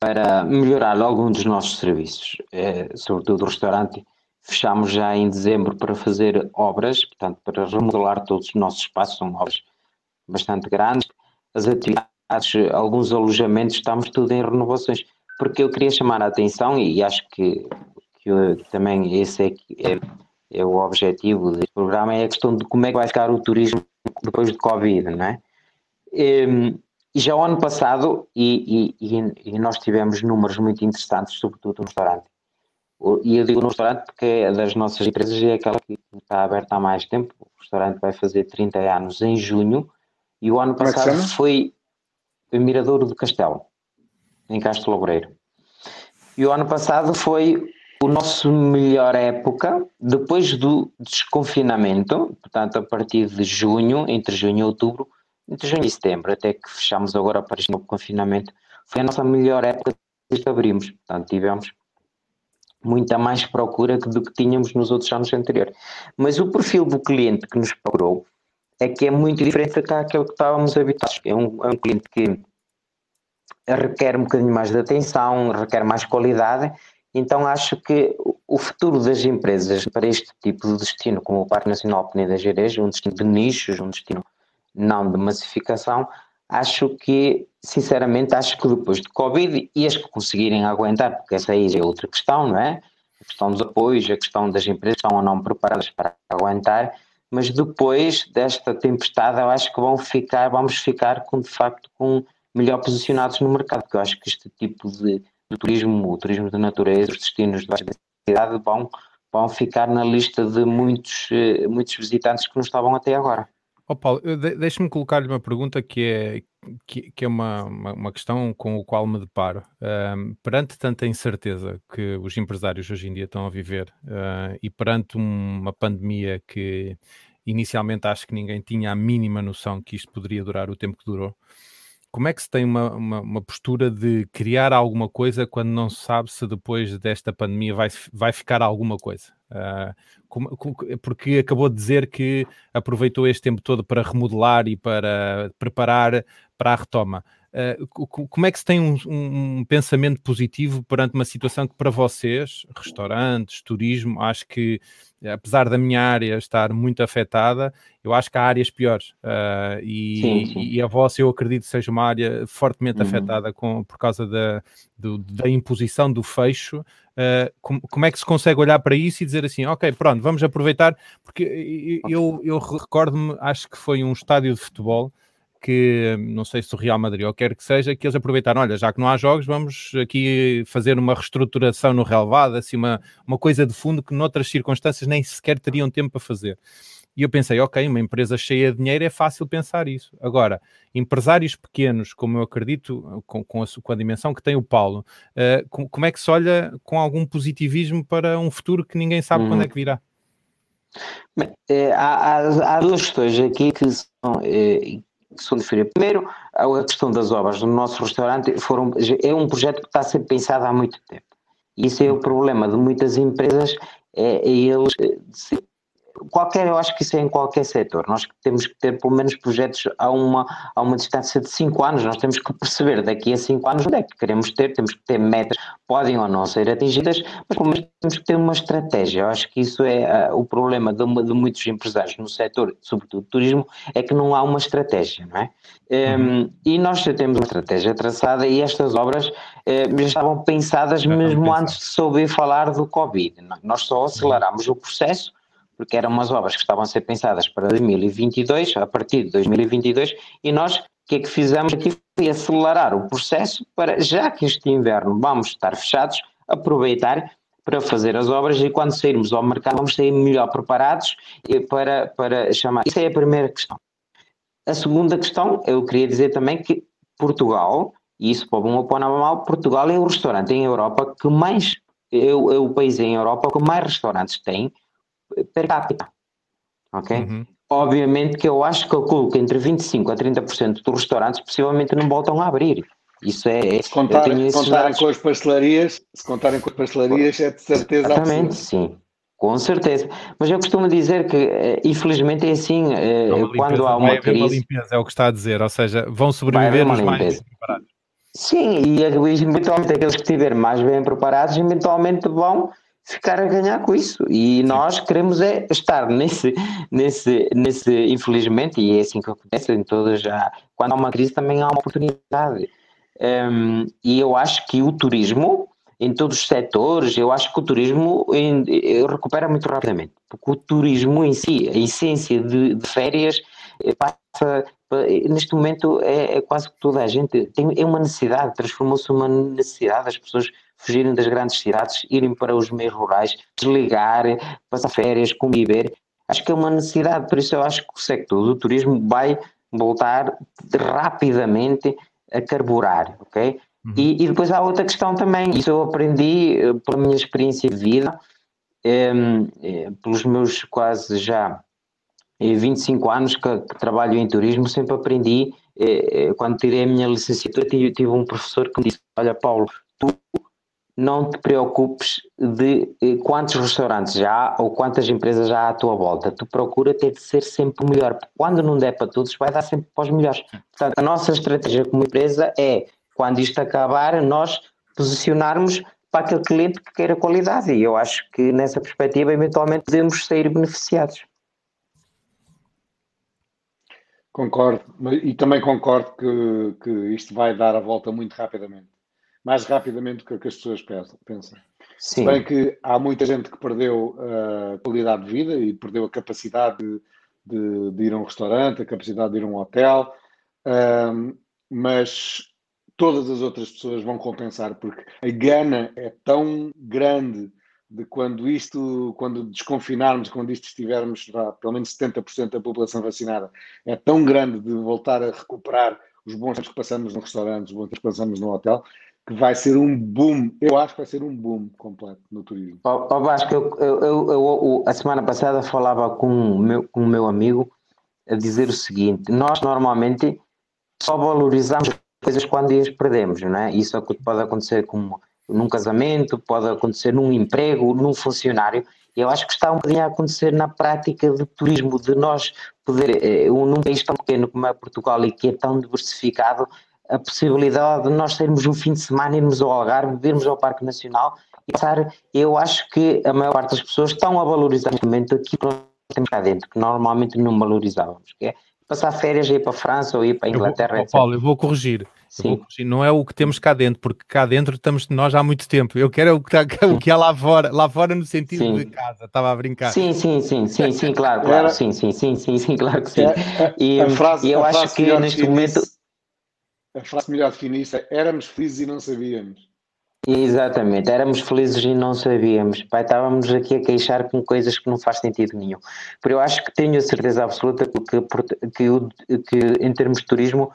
para melhorar algum dos nossos serviços, é, sobretudo o restaurante Fechamos já em dezembro para fazer obras, portanto, para remodelar todos os nossos espaços, são obras bastante grandes. As atividades, alguns alojamentos, estamos tudo em renovações. Porque eu queria chamar a atenção, e acho que, que também esse é, é, é, o objetivo deste programa, é a questão de como é que vai ficar o turismo depois de Covid, não é? E, já o ano passado, e, e, e nós tivemos números muito interessantes, sobretudo no restaurante, e eu digo no restaurante porque é das nossas empresas e é aquela que está aberta há mais tempo. O restaurante vai fazer 30 anos em junho e o ano é passado é foi em Miradouro do Castelo, em Castro Lobreiro. E o ano passado foi o nosso melhor época depois do desconfinamento, portanto a partir de junho, entre junho e outubro, entre junho e setembro, até que fechamos agora para novo confinamento, foi a nossa melhor época desde que abrimos. Portanto, tivemos muita mais procura do que tínhamos nos outros anos anteriores. Mas o perfil do cliente que nos procurou é que é muito diferente daquele que estávamos habituados. É um, é um cliente que requer um bocadinho mais de atenção, requer mais qualidade, então acho que o futuro das empresas para este tipo de destino, como o Parque Nacional Peneda Gerês, um destino de nichos, um destino não de massificação, acho que, sinceramente, acho que depois de Covid e as que conseguirem aguentar, porque essa aí é outra questão, não é? A questão dos apoios, a questão das empresas estão ou não preparadas para aguentar, mas depois desta tempestade eu acho que vão ficar, vamos ficar com, de facto com melhor posicionados no mercado, porque eu acho que este tipo de, de turismo, o turismo de natureza, os destinos de baixa densidade vão, vão ficar na lista de muitos, eh, muitos visitantes que não estavam até agora. Oh, Paulo, deixe-me colocar-lhe uma pergunta que é, que, que é uma, uma, uma, questão com a qual me deparo. Um, perante tanta incerteza que os empresários hoje em dia estão a viver uh, e perante uma pandemia que inicialmente acho que ninguém tinha a mínima noção que isto poderia durar o tempo que durou, como é que se tem uma, uma, uma, postura de criar alguma coisa quando não se sabe se depois desta pandemia vai, vai ficar alguma coisa? Uh, como, porque acabou de dizer que aproveitou este tempo todo para remodelar e para preparar para a retoma. Uh, como é que se tem um, um, pensamento positivo perante uma situação que para vocês, restaurantes, turismo, acho que apesar da minha área estar muito afetada, eu acho que há áreas piores uh, e, sim, sim. e, a vossa eu acredito seja uma área fortemente uhum. afetada com, por causa da, do, da imposição do fecho Uh, como, como, é que se consegue olhar para isso e dizer assim, ok, pronto, vamos aproveitar, porque eu, eu recordo-me, acho que foi um estádio de futebol que, não sei se o Real Madrid ou quer que seja, que eles aproveitaram, olha, já que não há jogos, vamos aqui fazer uma reestruturação no relevado, assim, uma, uma coisa de fundo que noutras circunstâncias nem sequer teriam tempo para fazer. E eu pensei, ok, uma empresa cheia de dinheiro é fácil pensar isso. Agora, empresários pequenos, como eu acredito, com, com, a, com a, dimensão que tem o Paulo, uh, com, como é que se olha com algum positivismo para um futuro que ninguém sabe hum. quando é que virá? Bem, é, há, há, há, duas questões aqui que são, é, diferentes. Primeiro, a questão das obras no nosso restaurante foram, é um projeto que está a ser pensado há muito tempo. Isso é o problema de muitas empresas, é, é eles qualquer, eu acho que isso é em qualquer setor. Nós temos que ter pelo menos projetos a uma, a uma distância de 5 anos. Nós temos que perceber daqui a 5 anos onde é que queremos ter, temos que ter metas, podem ou não ser atingidas, mas pelo menos temos que ter uma estratégia. Eu acho que isso é uh, o problema de, de, muitos empresários no setor, sobretudo do turismo, é que não há uma estratégia, não é? Um, e nós já temos uma estratégia traçada e estas obras uh, já estavam pensadas já mesmo antes de se ouvir falar do Covid. Nós só aceleramos o processo porque eram umas obras que estavam a ser pensadas para 2022, a partir de 2022, e nós que é que fizemos aqui foi acelerar o processo para, já que este inverno vamos estar fechados, aproveitar para fazer as obras e quando sairmos ao mercado vamos sair melhor preparados para, para chamar. Isso é a primeira questão. A segunda questão, eu queria dizer também que Portugal, e isso para bom ou para mal, Portugal é o restaurante em Europa que mais, é o, é o país em Europa que mais restaurantes tem per capita. Ok? Uhum. Obviamente que eu acho que calculo que entre 25% a 30% dos restaurantes possivelmente não voltam a abrir. Isso é. Se, contar, se contarem com as pastelarias, se contarem com as pastelarias, é de certeza Exatamente, sim. Com certeza. Mas eu costumo dizer que, eh, infelizmente, é assim, eh, quando há uma crise. Uma limpeza, é o que está a dizer, ou seja, vão sobreviver os mais preparados. Sim, e eventualmente aqueles que estiverem mais bem preparados, eventualmente vão ficar a ganhar com isso. E nós queremos é estar nesse, nesse, nesse, infelizmente, e é assim que acontece em todas já. Quando há uma crise também há uma oportunidade. Um, e eu acho que o turismo, em todos os setores, eu acho que o turismo em, recupera muito rapidamente, porque o turismo em si, a essência de, de férias, eh, passa, neste momento é, é, quase que toda a gente tem é uma necessidade, transformou-se uma necessidade, as pessoas fugirem das grandes cidades, irem para os meios rurais, desligar, passar férias, conviver, acho que é uma necessidade, por isso eu acho que o sector do turismo vai voltar rapidamente a carburar, ok? Uhum. E, e, depois há outra questão também, isso eu aprendi uh, pela minha experiência de vida, um, eh, pelos meus quase já 25 eh, anos que, que trabalho em turismo, sempre aprendi, eh, quando tirei a minha licenciatura, tive, tive um professor que me disse, olha Paulo, tu não te preocupes de quantos restaurantes já há ou quantas empresas já há à tua volta. Tu procura ter de ser sempre o melhor. Quando não der para todos, vai dar sempre para os melhores. Portanto, a nossa estratégia como empresa é, quando isto acabar, nós posicionarmos para aquele cliente que queira qualidade. E eu acho que nessa perspectiva, eventualmente, podemos sair beneficiados. Concordo. E também concordo que, que isto vai dar a volta muito rapidamente mais rapidamente do que as pessoas pensam. Sim. Se bem que há muita gente que perdeu a qualidade de vida e perdeu a capacidade de, de, de ir a um restaurante, a capacidade de ir a um hotel, um, mas todas as outras pessoas vão compensar, porque a gana é tão grande de quando isto, quando desconfinarmos, quando isto estivermos, pelo menos 70% da população vacinada, é tão grande de voltar a recuperar os bons tempos que passamos no restaurante, os bons tempos que passamos no hotel, que vai ser um boom. Eu acho que vai ser um boom completo no turismo. Oh, oh Vasco, eu, eu, eu, eu, a semana passada falava com o meu, com o meu amigo a dizer o seguinte: nós normalmente só valorizamos coisas quando as perdemos, não é? Isso é pode acontecer com, num casamento, pode acontecer num emprego, num funcionário. Eu acho que está um bocadinho a acontecer na prática do turismo, de nós poder, eh, num país tão pequeno como é Portugal e que é tão diversificado, a possibilidade de nós termos um fim de semana, irmos ao Algarve, irmos ao Parque Nacional e passar. Eu acho que a maior parte das pessoas estão a valorizar neste momento aquilo que nós temos cá dentro, que normalmente não valorizávamos, que é passar férias, ir para a França ou ir para a Inglaterra. Eu vou, Paulo, eu vou corrigir. Sim. Vou corrigir. Não é o que temos cá dentro, porque cá dentro estamos nós há muito tempo. Eu quero o que, está, o que há lá fora, lá fora no sentido sim. de casa, estava a brincar. Sim, sim, sim, sim, sim, claro, claro, Era... sim, sim, sim, sim, sim, claro que sim. É, e, a frase, e eu acho que neste momento a frase melhor definir isso é éramos felizes e não sabíamos. Exatamente, éramos felizes e não sabíamos. Pai, estávamos aqui a queixar com coisas que não faz sentido nenhum. Por eu acho que tenho a certeza absoluta que, que, que, em termos de turismo,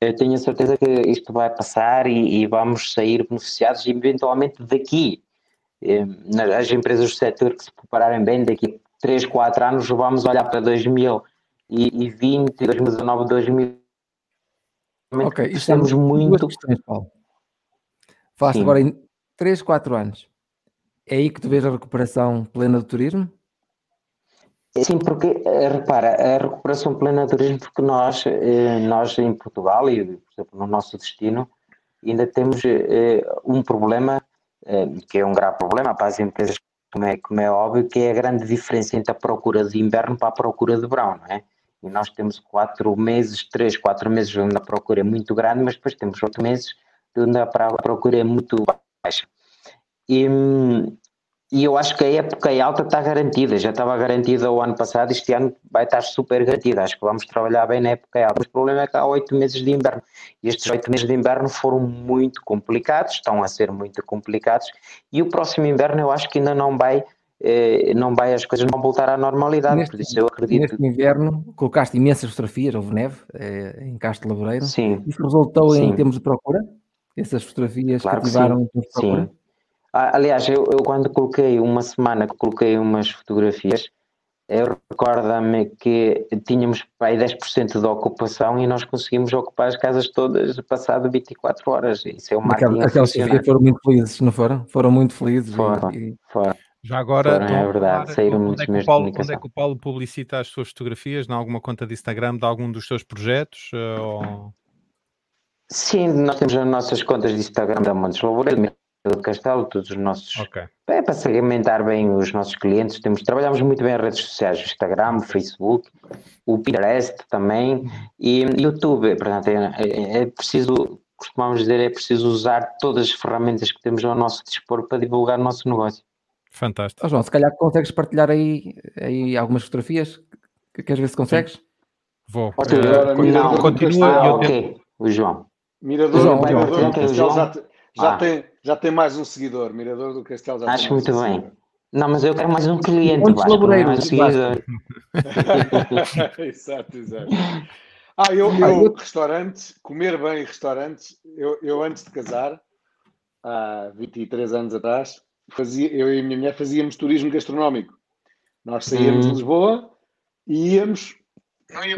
eh, tenho a certeza que isto vai passar e, e vamos sair beneficiados e eventualmente daqui, eh, as empresas do setor que se prepararem bem, daqui a 3, 4 anos vamos olhar para 2020, 2019, 2020 Ok, estamos muito. Questões, Paulo. Falaste agora em 3, 4 anos. É aí que tu vês a recuperação plena do turismo? Sim, porque eh, repara, a recuperação plena do turismo, porque nós, eh, nós em Portugal e por exemplo, no nosso destino, ainda temos eh, um problema, que é um grave problema para as empresas, como é, como é óbvio, que é a grande diferença entre a procura de inverno para a procura de verão, não é? e nós temos quatro meses, três, quatro meses onde a procura é muito grande, mas depois temos oito meses onde a procura é muito baixa. E, E eu acho que a época alta está garantida, já estava garantida o ano passado, este ano vai estar super garantida. Acho que vamos trabalhar bem na época alta. Mas o problema é que há oito meses de inverno. E estes oito meses de inverno foram muito complicados, estão a ser muito complicados. E o próximo inverno eu acho que ainda não vai, eh, não vai as coisas não vão voltar à normalidade. Neste, por isso eu acredito. Neste inverno colocaste imensas fotografias, houve neve eh, em Castro Laboreiro. Sim. Isso resultou Sim. em termos de procura? Essas fotografias Claro que cativaram sim. Sim. Ah, Aliás, eu, eu quando coloquei uma semana que coloquei umas fotografias, eu recordo-me que tínhamos aí 10% de ocupação e nós conseguimos ocupar as casas todas passado 24 horas. Isso é o marketing Aquelas, fotografias foram muito felizes, não foram? Foram muito felizes. Foram. e- Fora. Já agora, Foram, é verdade, falar saíram onde é, que o Paulo, onde é que o Paulo publicita as suas fotografias? Em alguma conta de Instagram de algum dos seus projetos? eh, ou- Sim, nós temos as nossas contas de Instagram da Montes Loureiro, do Castelo, todos os nossos. Ok. É para segmentar bem os nossos clientes. Temos, trabalhamos muito bem as redes sociais, o Instagram, o Facebook, o Pinterest também e YouTube. Portanto, é, é- é preciso, costumamos dizer, é preciso usar todas as ferramentas que temos ao nosso dispor para divulgar o nosso negócio. Fantástico. Ó João, se calhar consegues partilhar aí, aí algumas fotografias? Que- Queres ver se consegues? Vou. Arthur, Eh, agora, con- Mirador não, continua Ah, ok, o João. Mirador, João, Mirador João, do. Castelo já, já, Ah. tem, já tem mais um seguidor. Mirador do Castelo já tem Acho muito um bem. seguidor. Não, mas eu quero mais um cliente, Montes Vasco, não é um seguidor. exato, exato. Ah, eu, Ah, eu, eu- restaurantes, comer bem em restaurantes, eu, eu antes de casar, há 23 anos atrás, fazia, eu e a minha mulher fazíamos turismo gastronómico. Nós saíamos Hum. de Lisboa e íamos,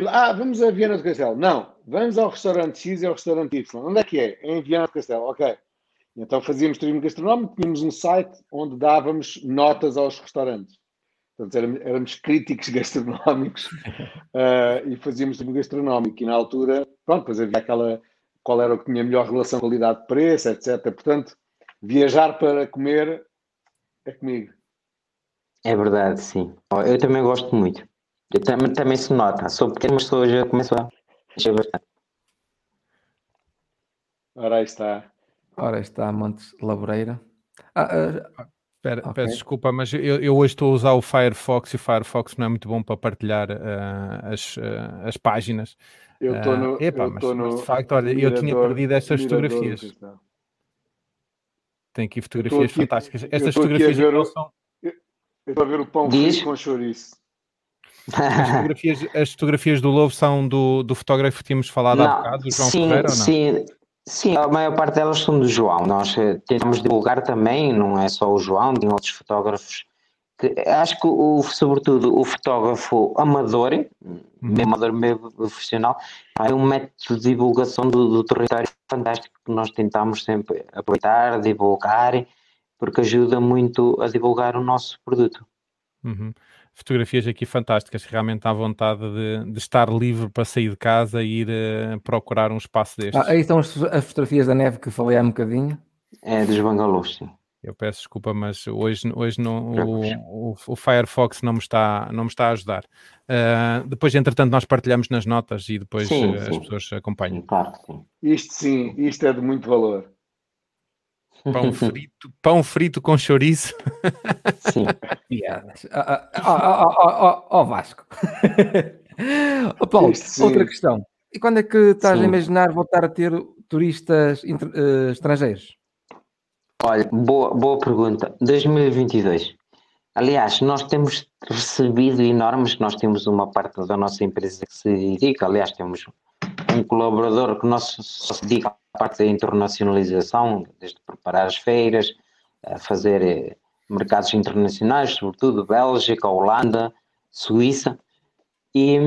ah, vamos a Viana do Castelo. Não, vamos ao restaurante X e ao restaurante Y. Onde é que é? É em Viana do Castelo, ok. Então fazíamos turismo gastronómico, tínhamos um site onde dávamos notas aos restaurantes. Portanto, éramos, éramos críticos gastronómicos eh, e fazíamos turismo gastronómico. E na altura, pronto, depois havia aquela qual era o que tinha melhor relação qualidade-preço, etc. Portanto, viajar para comer é comigo. É verdade, sim. Eu também gosto muito. Eu também, também se nota. Sou pequeno, mas sou, já começo a mexer bastante. Ora, aí está. Ora, está Montes Laboreira. Ah, ah, Espera, Ok. Peço desculpa, mas eu, eu hoje estou a usar o Firefox e o Firefox não é muito bom para partilhar eh, as, eh, as páginas. Eu estou Ah, no. epá, eu mas- estou mas no de facto, olha, eu tinha Mirador- perdido estas Mirador fotografias. Tem aqui fotografias aqui- fantásticas. Estas fotografias ver não o- são. Eu estou a ver o pão Diz? com chouriço. As fotografias, as fotografias do Lobo são do, do fotógrafo que tínhamos falado há Não, bocado, do João sim, Ferreira, ou não? sim, sim, a maior parte delas são do João. Nós eh, tentamos divulgar também, não é só o João, tem outros fotógrafos. Que, acho que, o, sobretudo, o fotógrafo amador, Uhum. mesmo amador, mesmo profissional, é um método de divulgação do, do território fantástico que nós tentamos sempre aproveitar, divulgar, porque ajuda muito a divulgar o nosso produto. Uhum. Fotografias aqui fantásticas, realmente à vontade de, de estar livre para sair de casa e ir eh, procurar um espaço destes. ah, aí estão as, as fotografias da neve que falei há um bocadinho. É dos bangalôs, sim. Eu peço desculpa, mas hoje, hoje não, o, o, o Firefox não me está, não me está a ajudar. Ah, depois, entretanto, nós partilhamos nas notas e depois Sim, eh, as sim. pessoas acompanham. Claro sim. Isto sim, isto é de muito valor. Pão frito, pão frito com chouriço. Sim. Piadas. Ó Vasco. Ó Paulo, sim. outra questão. E quando é que estás a Sim. imaginar voltar a ter turistas inter- eh, estrangeiros? Olha, boa, boa pergunta. 2022. Aliás, nós temos recebido enormes, nós temos uma parte da nossa empresa que se dedica, aliás, temos um colaborador que nós só se dedica à parte da internacionalização, desde preparar as feiras, a fazer eh, mercados internacionais, sobretudo Bélgica, Holanda, Suíça, e,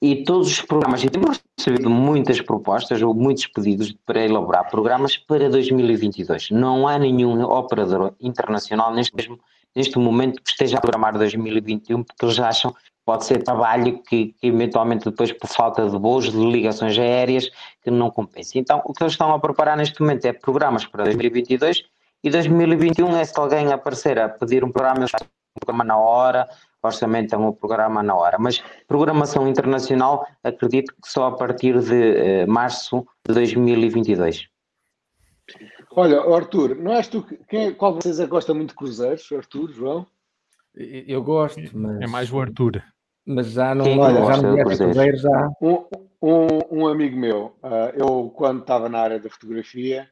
e todos os programas, e temos recebido muitas propostas ou muitos pedidos para elaborar programas para 2022. Não há nenhum operador internacional neste mesmo neste momento que esteja a programar 2021 porque eles acham pode ser trabalho que, que eventualmente depois por falta de voos, de ligações aéreas que não compensa. Então o que eles estão a preparar neste momento é programas para 2022 e 2021 é se alguém aparecer a pedir um programa, eles fazem um programa na hora, orçamentam o programa na hora. Mas programação internacional, acredito que só a partir de eh, março de 2022. Olha, Arthur, não és tu que. Quem, é, qual de vocês é que gosta muito de cruzeiros? Arthur, João? Eu gosto, mas. É mais o Arthur. Mas já não, Quem olha, já não de cruzeiro, já. Um, um, um amigo meu, ah, eu quando estava na área da fotografia,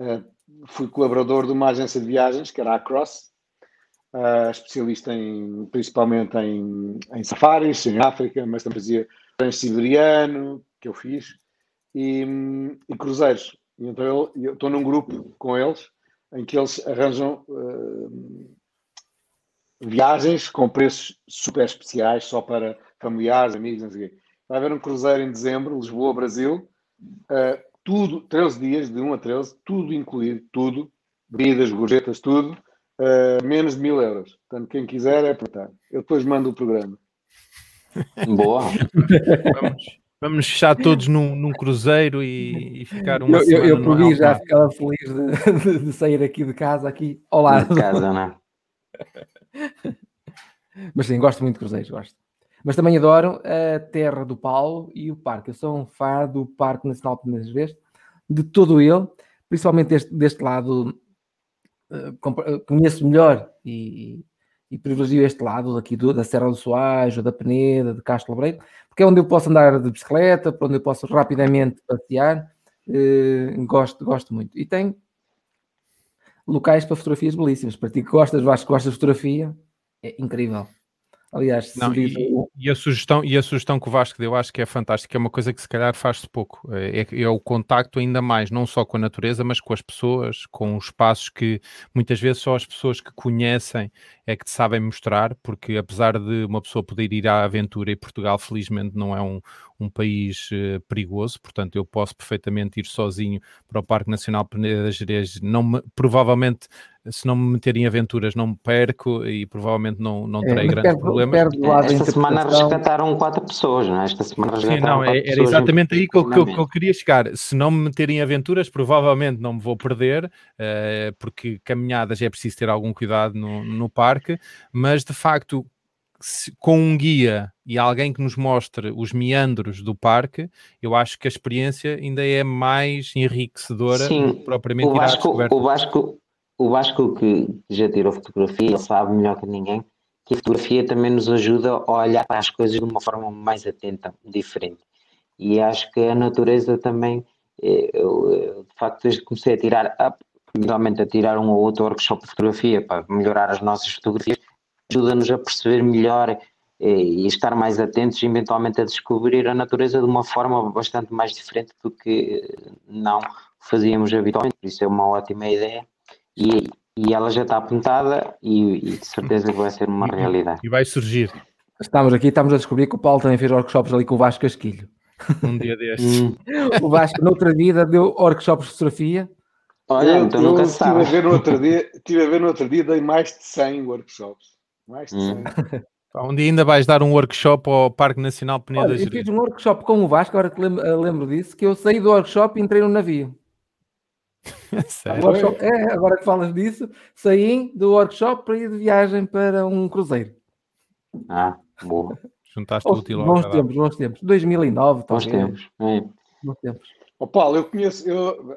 ah, fui colaborador de uma agência de viagens, que era a Cross, ah, especialista em, principalmente em, em safaris, em África, mas também fazia transsiberiano, que eu fiz, e, e cruzeiros. E então eu estou num grupo com eles, em que eles arranjam ah, viagens com preços super especiais, só para familiares, amigos, não sei o quê. Vai haver um cruzeiro em dezembro, Lisboa, Brasil, uh, tudo, 13 dias, de 1 a 13, tudo incluído, tudo, bebidas, gorjetas, tudo, uh, menos de mil euros. Portanto, quem quiser é apertar. Eu depois mando o programa. Boa. Vamos, vamos fechar todos num, num cruzeiro e, e ficar uma Eu, eu, semana eu mim já ficava feliz de, de- de sair aqui de casa, aqui ao lado. De casa, não é? Mas sim, gosto muito de cruzeiros, gosto. Mas também adoro a Terra do Paulo e o parque. Eu sou um fã do Parque Nacional Peneiras Veste, de todo ele, principalmente deste, deste lado, eh, eh, conheço melhor e, e privilegio este lado aqui do- da Serra do Soares, da Peneda, de Castro Lebreiro, porque é onde eu posso andar de bicicleta, para onde eu posso rapidamente passear. eh, gosto, gosto muito. E tem locais para fotografias belíssimas. Para ti que gostas, Vasco, gostas de fotografia, é incrível. Aliás, Não, e, o- e a sugestão, e a sugestão que o Vasco deu, acho que é fantástica, é uma coisa que se calhar faz-se pouco. É, é- é o contacto ainda mais, não só com a natureza, mas com as pessoas, com os espaços que muitas vezes só as pessoas que conhecem é que te sabem mostrar, porque apesar de uma pessoa poder ir à aventura, e Portugal felizmente não é um, um país eh, perigoso, portanto eu posso perfeitamente ir sozinho para o Parque Nacional Peneda das Gerês, não me- provavelmente se não me meter em aventuras não me perco e provavelmente não, não É, terei mas grandes problemas. Esta semana rescataram quatro pessoas, não é? Esta semana Sim, resgataram não, é- quatro era pessoas. exatamente aí que eu, que, eu, que eu queria chegar. Se não me meterem em aventuras, provavelmente não me vou perder, eh, porque caminhadas é preciso ter algum cuidado no, no parque, mas de facto, se- com um guia e alguém que nos mostre os meandros do parque, eu acho que a experiência ainda é mais enriquecedora Sim, propriamente O Vasco, o Vasco, o Vasco que já tirou fotografia, ele sabe melhor que ninguém que a fotografia também nos ajuda a olhar para as coisas de uma forma mais atenta, diferente. E acho que a natureza também, eh, eu, eu, de facto, desde que comecei a tirar, realmente a tirar um ou outro workshop de fotografia para melhorar as nossas fotografias, ajuda-nos a perceber melhor eh, e estar mais atentos e eventualmente a descobrir a natureza de uma forma bastante mais diferente do que eh, não fazíamos habitualmente, por isso é uma ótima ideia e, e ela já está apontada e, e de certeza que vai ser uma realidade. E vai surgir Estamos aqui, estamos a descobrir que o Paulo também fez workshops ali com o Vasco Casquilho. um dia destes. O Vasco, noutra vida, deu workshops de fotografia. Olha, eu então eu nunca estive a ver no outro dia, estive a ver no outro dia, dei mais de 100 workshops. Mais de 100. Hum. Um dia ainda vais dar um workshop ao Parque Nacional Peneda Olha, das eu fiz um workshop com o Vasco, agora que lembro, lembro disso, que eu saí do workshop e entrei no navio. Sério? Workshop- é, agora que falas disso, saí do workshop para ir de viagem para um cruzeiro. Ah, boa. Juntaste o Bons, útil ao bons tempos, bons tempos. 2009, Bons talvez. tempos. É. Bons tempos. Ó Paulo, eu conheço, eu,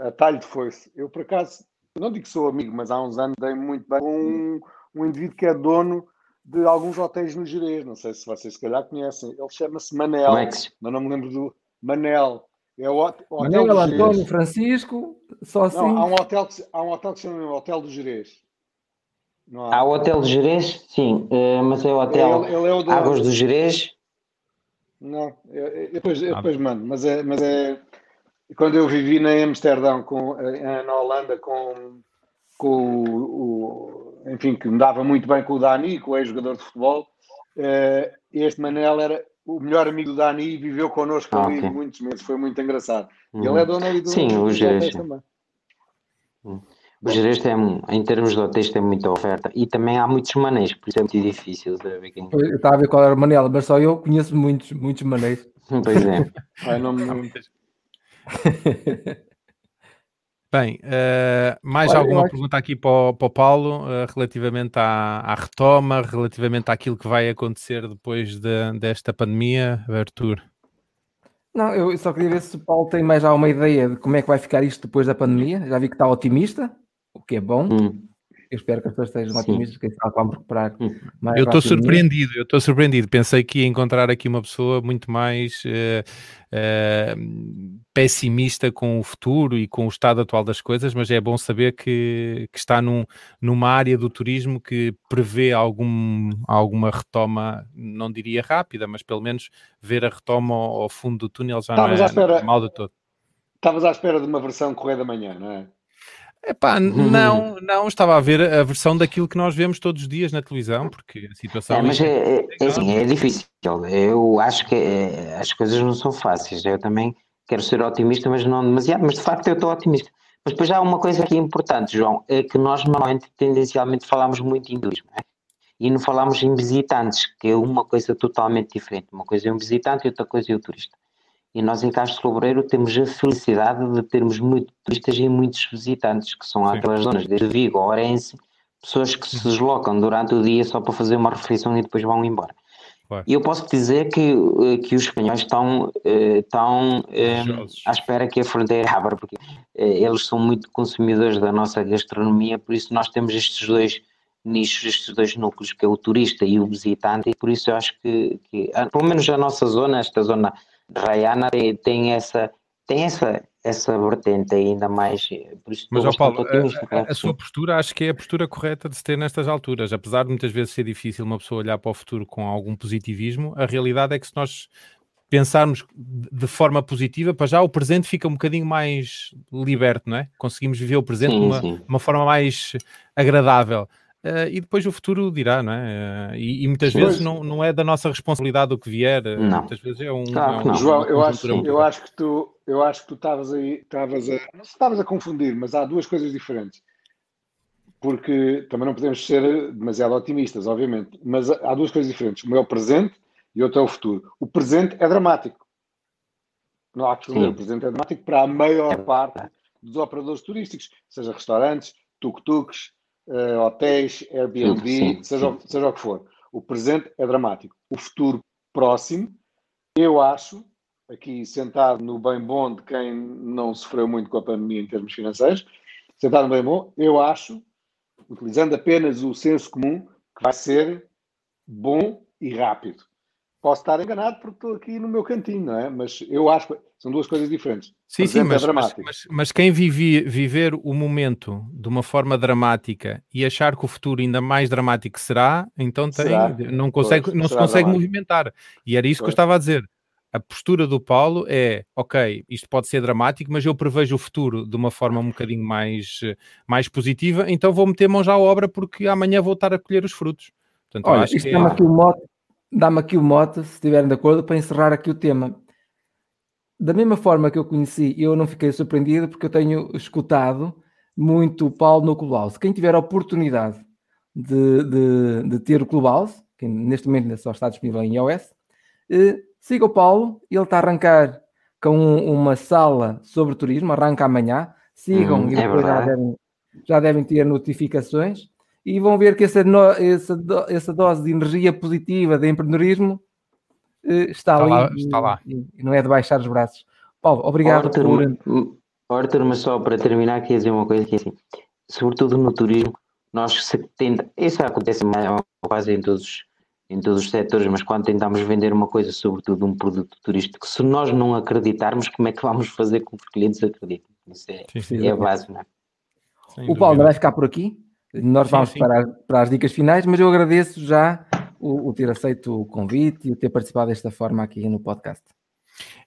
a, a, a talho de foice, eu por acaso, não digo que sou amigo, mas há uns anos dei muito bem com um, um indivíduo que é dono de alguns hotéis no Jerez, não sei se vocês se calhar conhecem, ele chama-se Manel, Como é mas não me lembro do Manel, é o hot- o Manuel Hotel do António. Francisco, só assim. Não, há um hotel que, se- há um hotel que se chama Hotel do Jerez. Não Há o Hotel de Jerez? Sim, eh, mas é o Hotel Ele, ele é o dono. Águas do Jerez. Não, eu, eu depois, eu Ah. depois mando, mas é, mas é quando eu vivi na Amsterdão, com, eh, na Holanda, com, com o, o- enfim, que me dava muito bem com o Dani, com o ex-jogador de futebol, eh, este Manel era o melhor amigo do Dani viveu connosco Ah, ali ok. muitos meses, foi muito engraçado. E Uhum. ele é dono ali do Sim, o sim. também. O Jerez tem, em termos de hotéis, tem muita oferta e também há muitos maneios, por isso é muito difícil ver quem. Eu estava a ver qual era o Manel, mas só eu conheço muitos, muitos maneiros. Pois é. Ai, não me- Bem, eh, mais Olha, alguma pergunta aqui para o, para o Paulo eh, relativamente à, à retoma, relativamente àquilo que vai acontecer depois de- desta pandemia, Arthur? Não, eu só queria ver se o Paulo tem mais alguma ideia de como é que vai ficar isto depois da pandemia. Já vi que está otimista, o que é bom. Hum. Eu espero que as pessoas estejam otimistas, que vamos recuperar hum. mais Eu estou surpreendido, eu estou surpreendido. Pensei que ia encontrar aqui uma pessoa muito mais uh, uh, pessimista com o futuro e com o estado atual das coisas, mas é bom saber que, que está num, numa área do turismo que prevê algum, alguma retoma, não diria rápida, mas pelo menos ver a retoma ao, ao fundo do túnel já não é espera... mal de todo. Estavas à espera de uma versão correr da manhã, não é? Epá, uhum. não, não, estava a ver a versão daquilo que nós vemos todos os dias na televisão, porque a situação. É, mas é, é, é, assim, é difícil. Eu acho que é, as coisas não são fáceis. Eu também quero ser otimista, mas não demasiado. Mas de facto eu estou otimista. Mas depois há uma coisa aqui importante, João, é que nós normalmente tendencialmente falamos muito em turismo. É? E não falamos em visitantes, que é uma coisa totalmente diferente. Uma coisa é um visitante e outra coisa é o turista. E nós em Castro Loureiro temos a felicidade de termos muitos turistas e muitos visitantes, que são Sim. aquelas zonas, desde Vigo a Orense, pessoas que se deslocam durante o dia só para fazer uma refeição e depois vão embora. E eu posso dizer que, eh, que os espanhóis estão, eh, estão eh, à espera que a fronteira abra, porque eles são muito consumidores da nossa gastronomia, por isso nós temos estes dois nichos, estes dois núcleos, que é o turista e o visitante, e por isso eu acho que, que pelo menos a nossa zona, esta zona Rayana tem, tem essa tem essa essa vertente ainda mais isso mas ó Paulo, a, a, a sua postura acho que é a postura correta de se ter nestas alturas apesar de muitas vezes ser difícil uma pessoa olhar para o futuro com algum positivismo a realidade é que se nós pensarmos de forma positiva, para já o presente fica um bocadinho mais liberto, não é? Conseguimos viver o presente sim, de uma, uma forma mais agradável. Uh, e depois o futuro dirá, não é? Uh, e, e, muitas pois. vezes não, não é da nossa responsabilidade o que vier, uh, não. muitas vezes é um. Claro, é um João, eu acho, eu acho que tu, eu acho que tu estavas aí, estavas a, não estavas a confundir, mas há duas coisas diferentes. Porque também não podemos ser demasiado otimistas, obviamente, mas há duas coisas diferentes. Um é o presente e outro é o futuro. O presente é dramático. Não há que. O presente é dramático para a maior parte dos operadores turísticos, seja restaurantes, tuk-tuks, uh, hotéis, Airbnb, sim, sim, seja, sim. seja o que for. O presente é dramático. O futuro próximo, eu acho, aqui sentado no bem bom de quem não sofreu muito com a pandemia em termos financeiros, sentado no bem bom, eu acho, utilizando apenas o senso comum, que vai ser bom e rápido. Posso estar enganado porque estou aqui no meu cantinho, não é? Mas eu acho que são duas coisas diferentes. Sim, sim, mas, é mas, mas, mas, quem vive, viver o momento de uma forma dramática e achar que o futuro ainda mais dramático será, então tem, será? não, consegue, pois, não se consegue dramático. movimentar. E era isso pois. que eu estava a dizer. A postura do Paulo é, ok, isto pode ser dramático, mas eu prevejo o futuro de uma forma um bocadinho mais, mais positiva, então vou meter mãos à obra porque amanhã vou estar a colher os frutos. Portanto, Olha, isto é... aqui o mote dá-me aqui o mote, se estiverem de acordo, para encerrar aqui o tema. Da mesma forma que eu conheci, eu não fiquei surpreendido porque eu tenho escutado muito o Paulo no Clubhouse. Quem tiver a oportunidade de, de, de ter o Clubhouse, que neste momento só está disponível em iOS, eh, siga o Paulo, ele está a arrancar com uma sala sobre turismo, arranca amanhã, sigam hum, e é depois é já, devem, já devem ter notificações e vão ver que essa, essa, essa dose de energia positiva de empreendedorismo eh, está, está, ali lá, está lá. E, e, não é de baixar os braços. Paulo, obrigado Arthur, por... Arthur, mas só para terminar, queria dizer uma coisa que é assim, sobretudo no turismo, nós se tenta, isso acontece mais, quase em todos, em todos os setores, mas quando tentamos vender uma coisa, sobretudo um produto turístico, se nós não acreditarmos, como é que vamos fazer com que os clientes acreditem? Isso é, sim, é a base, não é? O Paulo vai ficar por aqui? Nós vamos sim, sim. Para, para as dicas finais, mas eu agradeço já o, o, ter aceito o convite e o ter participado desta forma aqui no podcast.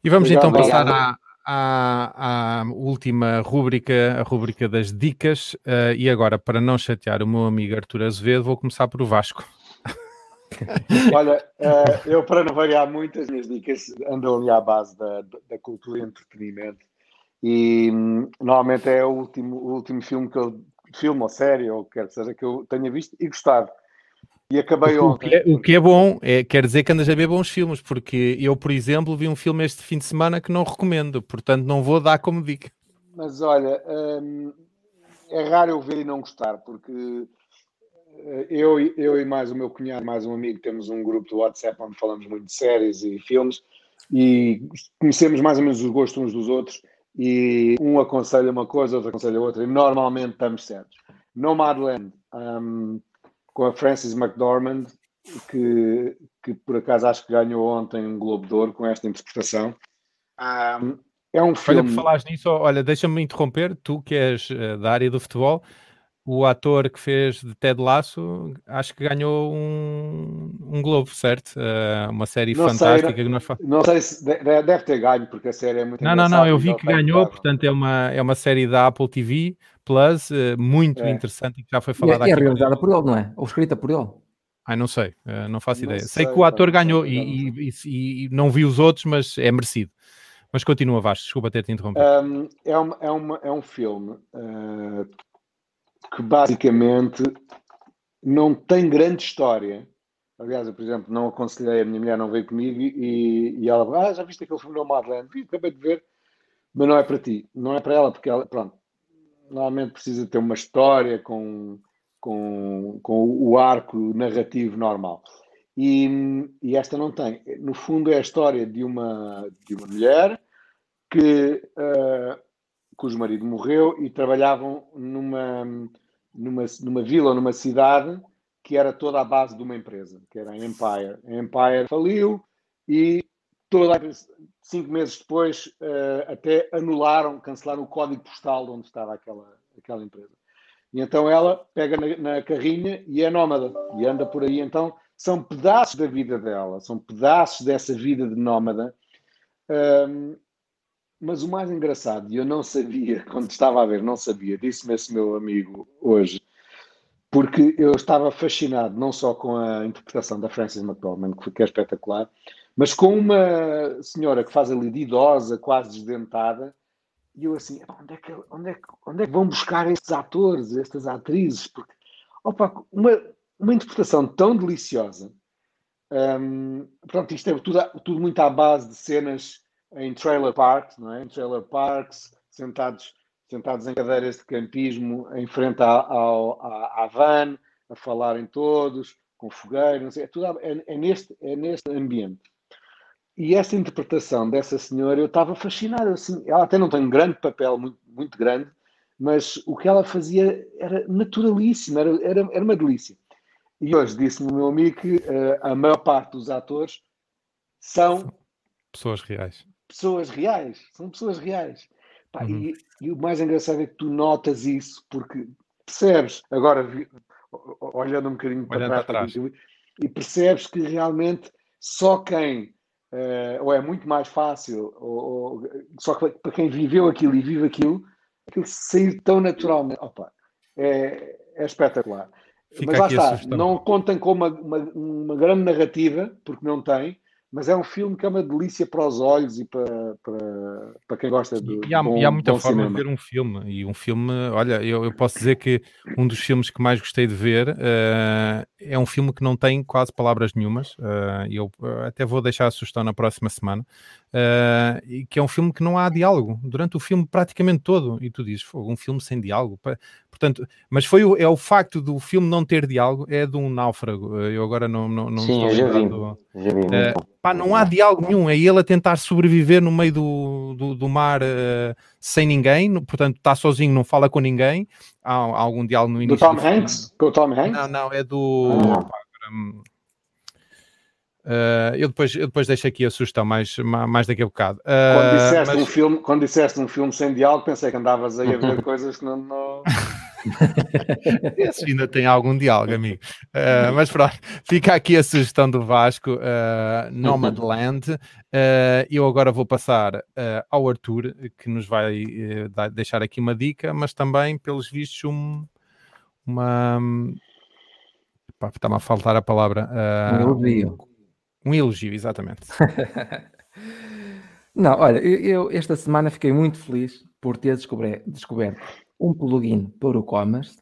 E vamos então passar à, à, à, última rúbrica, a rúbrica das dicas. Uh, e agora, para não chatear o meu amigo Artur Azevedo, vou começar por o Vasco. Olha, uh, eu para não variar muito, as minhas dicas andam ali à base da, da cultura e entretenimento. E hum, normalmente é o último, o último filme que eu filme ou série, ou quer que seja, que eu tenha visto e gostado. E acabei o ontem. Que é, o que é bom, é, quer dizer que andas a ver bons filmes, porque eu, por exemplo, vi um filme este fim de semana que não recomendo, portanto não vou dar como dica. Mas olha, hum, é raro eu ver e não gostar, porque eh, eu, eu e mais o meu cunhado, mais um amigo, temos um grupo do WhatsApp onde falamos muito de séries e filmes, e conhecemos mais ou menos os gostos uns dos outros e um aconselha uma coisa, outro aconselha outra e normalmente estamos certos. Nomadland, um, com a Frances McDormand, que, que por acaso acho que ganhou ontem um Globo de Ouro com esta interpretação. Um, é um filme. Olha, por falares nisso, olha, deixa-me interromper, tu que és uh, da área do futebol, o ator que fez de Ted Lasso, acho que ganhou um, um Globo, certo? Uh, uma série não fantástica sei, que nós Não sei se deve ter ganho, porque a série é muito Não, não, não, eu vi que ganhou, portanto é uma, é uma série da Apple TV Plus, uh, muito é. interessante e que já foi falada é, aqui. É realizada por ele, não é? Ou escrita por ele. Ai, não sei, uh, não faço não ideia. Sei, sei, que o ator ganhou e, e, e, e, não vi os outros, mas é merecido. Mas continua, Vasco, desculpa ter-te interrompido. Um, é, uma, é, uma, é um filme uh, que basicamente não tem grande história. Aliás, eu, por exemplo, não aconselhei, a minha mulher não veio comigo e, e ela, ah, já viste aquele filme no Madland? Vi, acabei de ver, mas não é para ti, não é para ela, porque ela, pronto, normalmente precisa ter uma história com, com, com o arco narrativo normal. E, e, esta não tem. No fundo, é a história de uma, de uma mulher que uh, cujo marido morreu e trabalhavam numa, numa, numa vila numa cidade que era toda a base de uma empresa, que era a Empire. A Empire faliu e toda, cinco meses depois uh, até anularam, cancelaram o código postal de onde estava aquela, aquela empresa. E então ela pega na, na carrinha e é nómada e anda por aí. Então são pedaços da vida dela, são pedaços dessa vida de nómada um, mas o mais engraçado, e eu não sabia, quando estava a ver, não sabia, disse-me esse meu amigo hoje, porque eu estava fascinado não só com a interpretação da Frances McDormand, que é espetacular, mas com uma senhora que faz ali de idosa, quase desdentada, e eu assim, onde é que, onde é que, onde é que vão buscar estes atores, estas atrizes? Porque, opa, uma, uma interpretação tão deliciosa. Um, pronto, isto é tudo, tudo muito à base de cenas em trailer parks, não é? Em trailer parks, sentados, sentados em cadeiras de campismo em frente ao, à, à van, a falarem todos, com fogueira, não sei, é, tudo, é, é, neste, é neste ambiente. E essa interpretação dessa senhora, eu estava fascinado. Assim, ela até não tem um grande papel, muito, muito grande, mas o que ela fazia era naturalíssimo, era, era, era uma delícia. E hoje disse-me o meu amigo que uh, a maior parte dos atores são pessoas reais pessoas reais, são pessoas reais. Pá, uhum. e, e, o mais engraçado é que tu notas isso, porque percebes, agora olhando um bocadinho para trás, para trás. e percebes que realmente só quem, uh, ou é muito mais fácil, ou, ou, só que para quem viveu aquilo e vive aquilo, aquilo sair tão naturalmente, opa, é, é espetacular. Fica Mas lá está, não contem com uma, uma, uma grande narrativa, porque não tem, mas é um filme que é uma delícia para os olhos e para, para, para quem gosta de. E há, bom, e há muita forma cinema. de ver um filme. E um filme, olha, eu, eu posso dizer que um dos filmes que mais gostei de ver uh, é um filme que não tem quase palavras nenhumas. Uh, eu até vou deixar a sugestão na próxima semana. Uh, e que é um filme que não há diálogo durante o filme praticamente todo. E tu dizes, um filme sem diálogo. Portanto, mas foi o, é o facto do filme não ter diálogo, é de um náufrago. Eu agora não, não, não Sim, estou já vi. Já vi uh, pá, não há diálogo nenhum, é ele a tentar sobreviver no meio do, do, do mar uh, sem ninguém, portanto está sozinho, não fala com ninguém. Há, há algum diálogo no início. Do Tom Hanks? Com o Tom Hanks? Não, não, é do. Ah. Uh, eu, depois, eu depois deixo aqui a sugestão mais, mais daqui a bocado. Uh, quando, disseste mas... um filme, quando disseste um filme sem diálogo, pensei que andavas aí a ver coisas que não. não... Esse ainda tem algum diálogo, amigo. Uh, mas pronto, fica aqui a sugestão do Vasco, uh, Nomadland. Uh, eu agora vou passar ao Arthur, que nos vai deixar aqui uma dica, mas também, pelos vistos, um, uma. Está-me a faltar a palavra. um elogio. Um elogio, exatamente. Não, olha, eu esta semana fiquei muito feliz por ter descoberto um plugin para o commerce,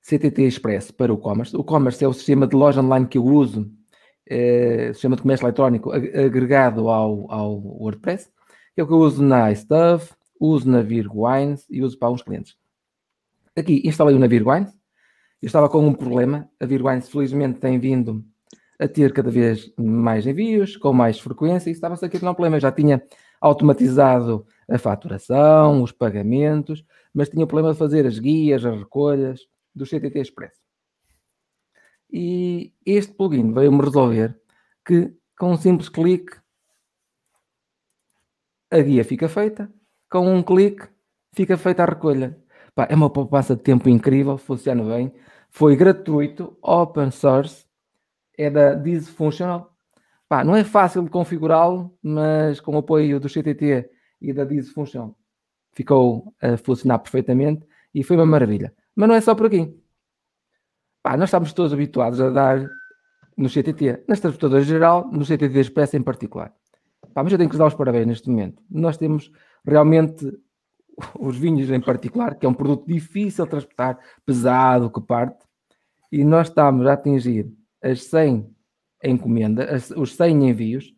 CTT Express para o commerce. O commerce é o sistema de loja online que eu uso, é, sistema de comércio eletrónico agregado ao, ao WordPress, é o que eu uso na iStuff, uso na Virgwines e uso para uns clientes. Aqui instalei o na Virgwines, eu estava com um problema, a Virgwines felizmente tem vindo a ter cada vez mais envios, com mais frequência, e estava-se aqui não problema. Eu já tinha automatizado a faturação, os pagamentos, mas tinha o problema de fazer as guias, as recolhas do CTT Express. E este plugin veio-me resolver que com um simples clique a guia fica feita, com um clique fica feita a recolha. Pá, é uma poupança de tempo incrível, funciona bem, foi gratuito, open source, é da Dysfunctional. Pá, não é fácil de configurá-lo, mas com o apoio do CTT e da Dysfunctional ficou a funcionar perfeitamente e foi uma maravilha. Mas não é só por aqui. Pá, nós estamos todos habituados a dar no CTT, nas transportadoras em geral, no CTT Express em particular. Pá, mas eu tenho que dar os parabéns neste momento. Nós temos realmente os vinhos em particular, que é um produto difícil de transportar, pesado, que parte, e nós estamos a atingir as 100 encomendas, os 100 envios,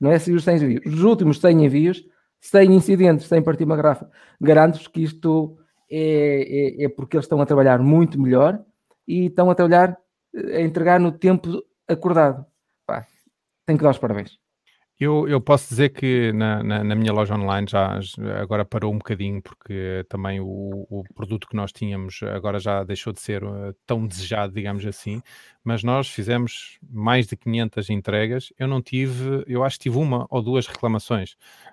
não é assim os 100 envios, os últimos 100 envios, 100 incidentes, sem partir uma garrafa. Garanto-vos que isto é, é, é, porque eles estão a trabalhar muito melhor e estão a trabalhar, eh, a entregar no tempo acordado. Pá, tenho que dar os parabéns. Eu, eu posso dizer que na, na, na, minha loja online já agora parou um bocadinho, porque também o, o, produto que nós tínhamos agora já deixou de ser uh, tão desejado, digamos assim, mas nós fizemos mais de 500 entregas. Eu não tive, eu acho que tive uma ou duas reclamações.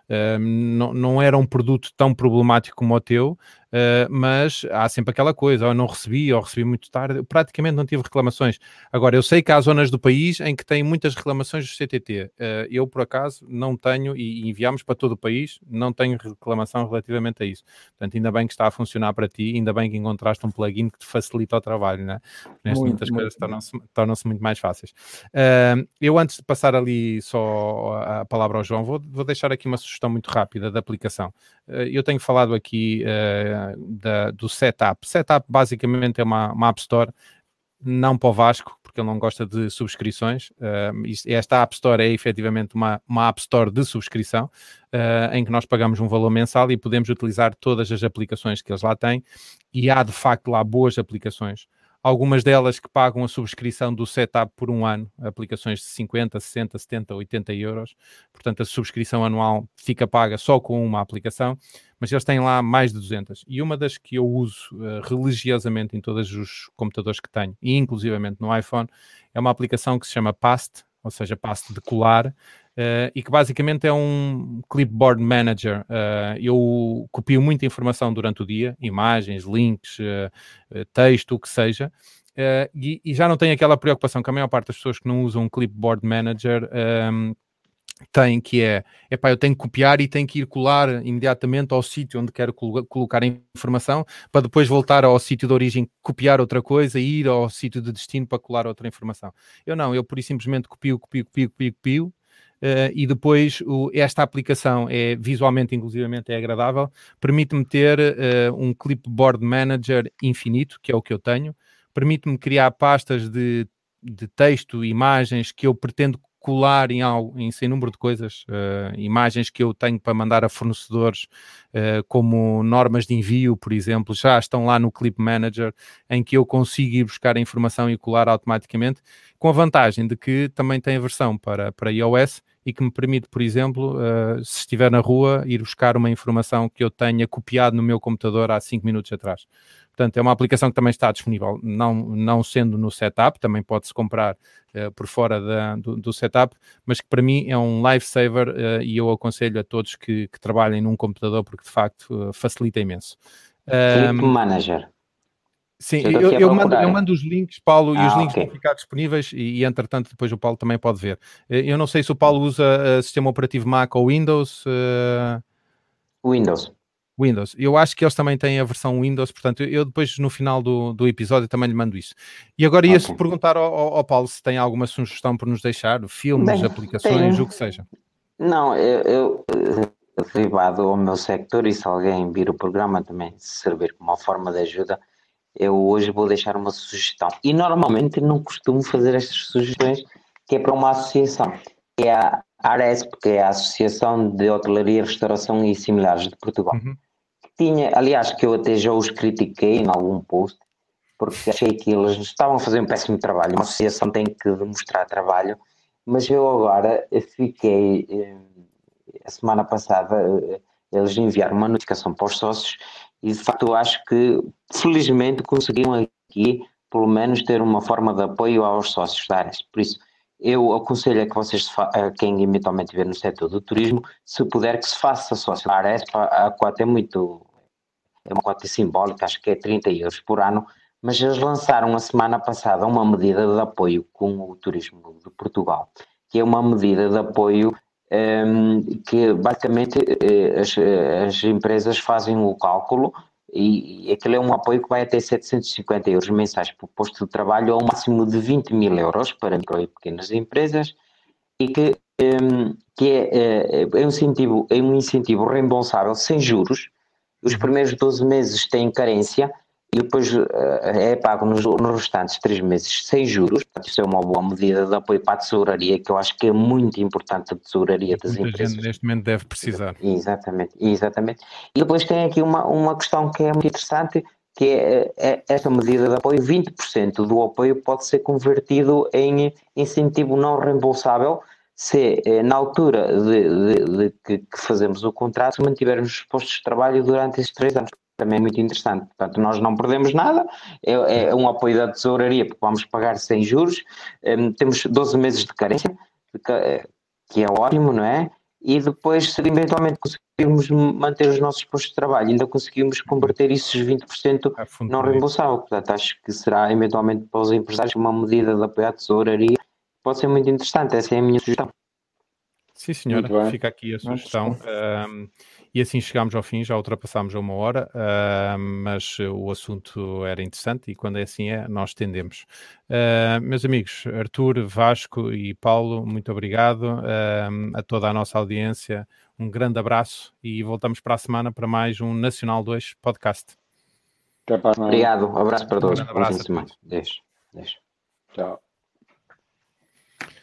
Uh, não, não era um produto tão problemático como o teu, Uh, mas há sempre aquela coisa, ou não recebi, ou recebi muito tarde, eu praticamente não tive reclamações. Agora, eu sei que há zonas do país em que têm muitas reclamações do CTT. Uh, eu, por acaso, não tenho, e enviamos para todo o país, não tenho reclamação relativamente a isso. Portanto, ainda bem que está a funcionar para ti, ainda bem que encontraste um plugin que te facilita o trabalho, né? Neste muitas coisas tornam-se tornam muito mais fáceis. Uh, eu, antes de passar ali só a palavra ao João, vou, vou deixar aqui uma sugestão muito rápida da aplicação. eu tenho falado aqui da, do setup. Setup basicamente é uma, uma App Store, não para o Vasco, porque ele não gosta de subscrições. Uh, esta App Store é efetivamente uma, uma App Store de subscrição, uh, em que nós pagamos um valor mensal e podemos utilizar todas as aplicações que eles lá têm. E há de facto lá boas aplicações algumas delas que pagam a subscrição do setup por um ano, aplicações de 50, 60, 70, 80 euros. Portanto, a subscrição anual fica paga só com uma aplicação, mas eles têm lá mais de 200. E uma das que eu uso uh, religiosamente em todos os computadores que tenho, e inclusivamente no iPhone, é uma aplicação que se chama Past, ou seja, Past de colar, Uh, e que basicamente é um clipboard manager. Uh, eu copio muita informação durante o dia, imagens, links, uh, texto, o que seja, e, e, já não tenho aquela preocupação que a maior parte das pessoas que não usam um clipboard manager um, ehm, tem, que é, epá, eu tenho que copiar e tenho que ir colar imediatamente ao sítio onde quero colo colocar a informação, para depois voltar ao sítio de origem, copiar outra coisa e ir ao sítio de destino para colar outra informação. Eu não, eu por simplesmente copio, copio, copio, copio, copio, Uh, e depois o, esta aplicação é visualmente, inclusivamente, é agradável, permite-me ter uh, um clipboard manager infinito, que é o que eu tenho, permite-me criar pastas de, de texto, imagens que eu pretendo colar em, algo, em sem número de coisas, uh, imagens que eu tenho para mandar a fornecedores, uh, como normas de envio, por exemplo, já estão lá no Clip Manager, em que eu consigo ir buscar a informação e colar automaticamente, com a vantagem de que também tem a versão para, para iOS e que me permite, por exemplo, uh, se estiver na rua, ir buscar uma informação que eu tenha copiado no meu computador há 5 minutos atrás. Portanto, é uma aplicação que também está disponível, não, não sendo no setup, também pode-se comprar uh, por fora da, do, do, setup, mas que para mim é um lifesaver uh, e eu aconselho a todos que, que, trabalhem num computador porque de facto facilita imenso. Um, Manager. Sim, eu, eu, mando, eu, mando, os links, Paulo, ah, e os links okay. vão ficar disponíveis e, e, entretanto, depois o Paulo também pode ver. Eu não sei se o Paulo usa uh, sistema operativo Mac ou Windows. Uh... Windows. Windows. Eu acho que eles também têm a versão Windows, portanto, eu depois no final do, do episódio também lhe mando isso. E agora ia-se okay. perguntar ao, ao, Paulo se tem alguma sugestão por nos deixar, filmes, Bem, aplicações, tem... o que seja. Não, eu, eu derivado ao meu sector e se alguém vir o programa também servir como uma forma de ajuda, eu hoje vou deixar uma sugestão. E normalmente não costumo fazer estas sugestões, que é para uma associação, que é a ARESP, que é a Associação de Hotelaria, Restauração e Similares de Portugal. Uhum tinha, aliás, que eu até já os critiquei em algum post, porque achei que eles estavam a fazer um péssimo trabalho. Uma associação tem que demonstrar trabalho, mas eu agora fiquei, eh, a semana passada, eh, eles enviaram uma notificação para os sócios e de facto eu acho que felizmente conseguiram aqui pelo menos ter uma forma de apoio aos sócios da Ares. Por isso, eu aconselho a que vocês, quem eventualmente estiver no setor do turismo, se puder que se faça sócio da Ares, a cota é muito, é uma cota simbólica, acho que é 30 euros por ano, mas eles lançaram a semana passada uma medida de apoio com o turismo de Portugal, que é uma medida de apoio que basicamente eh, as, as, empresas fazem o cálculo e, e aquele é um apoio que vai até 750 euros mensais por posto de trabalho a um máximo de 20 mil euros para micro e pequenas empresas e que, um, que é, é, é, um incentivo, é um incentivo reembolsável sem juros. Os primeiros 12 meses têm carência e depois uh, é pago nos, nos restantes três meses sem juros. Portanto, isso é uma boa medida de apoio para a tesouraria, que eu acho que é muito importante a tesouraria das empresas. Gente neste momento deve precisar. Exatamente, exatamente. E depois tem aqui uma, uma questão que é muito interessante, que é, é esta medida de apoio, 20% do apoio pode ser convertido em incentivo não reembolsável, se eh, na altura de, de, de que, que, fazemos o contrato mantivermos os postos de trabalho durante esses três anos também é muito interessante. Portanto, nós não perdemos nada, é, é um apoio da tesouraria, porque vamos pagar sem juros, um, temos 12 meses de carência, eh, que é ótimo, não é? E depois, se eventualmente conseguirmos manter os nossos postos de trabalho, ainda conseguimos converter esses 20% não reembolsável. Portanto, acho que será eventualmente para os empresários uma medida de apoio à tesouraria, pode ser muito interessante. Essa é a minha sugestão. Sim, senhora, fica aqui a sugestão. Um, e assim chegámos ao fim, já ultrapassámos a uma hora, uh, mas o assunto era interessante e quando é assim é, nós tendemos. Uh, meus amigos, Arthur, Vasco e Paulo, muito obrigado. Uh, a toda a nossa audiência, um grande abraço e voltamos para a semana para mais um Nacional 2 podcast. Obrigado, um abraço para todos. Um abraço. Deixa, deixa. Tchau.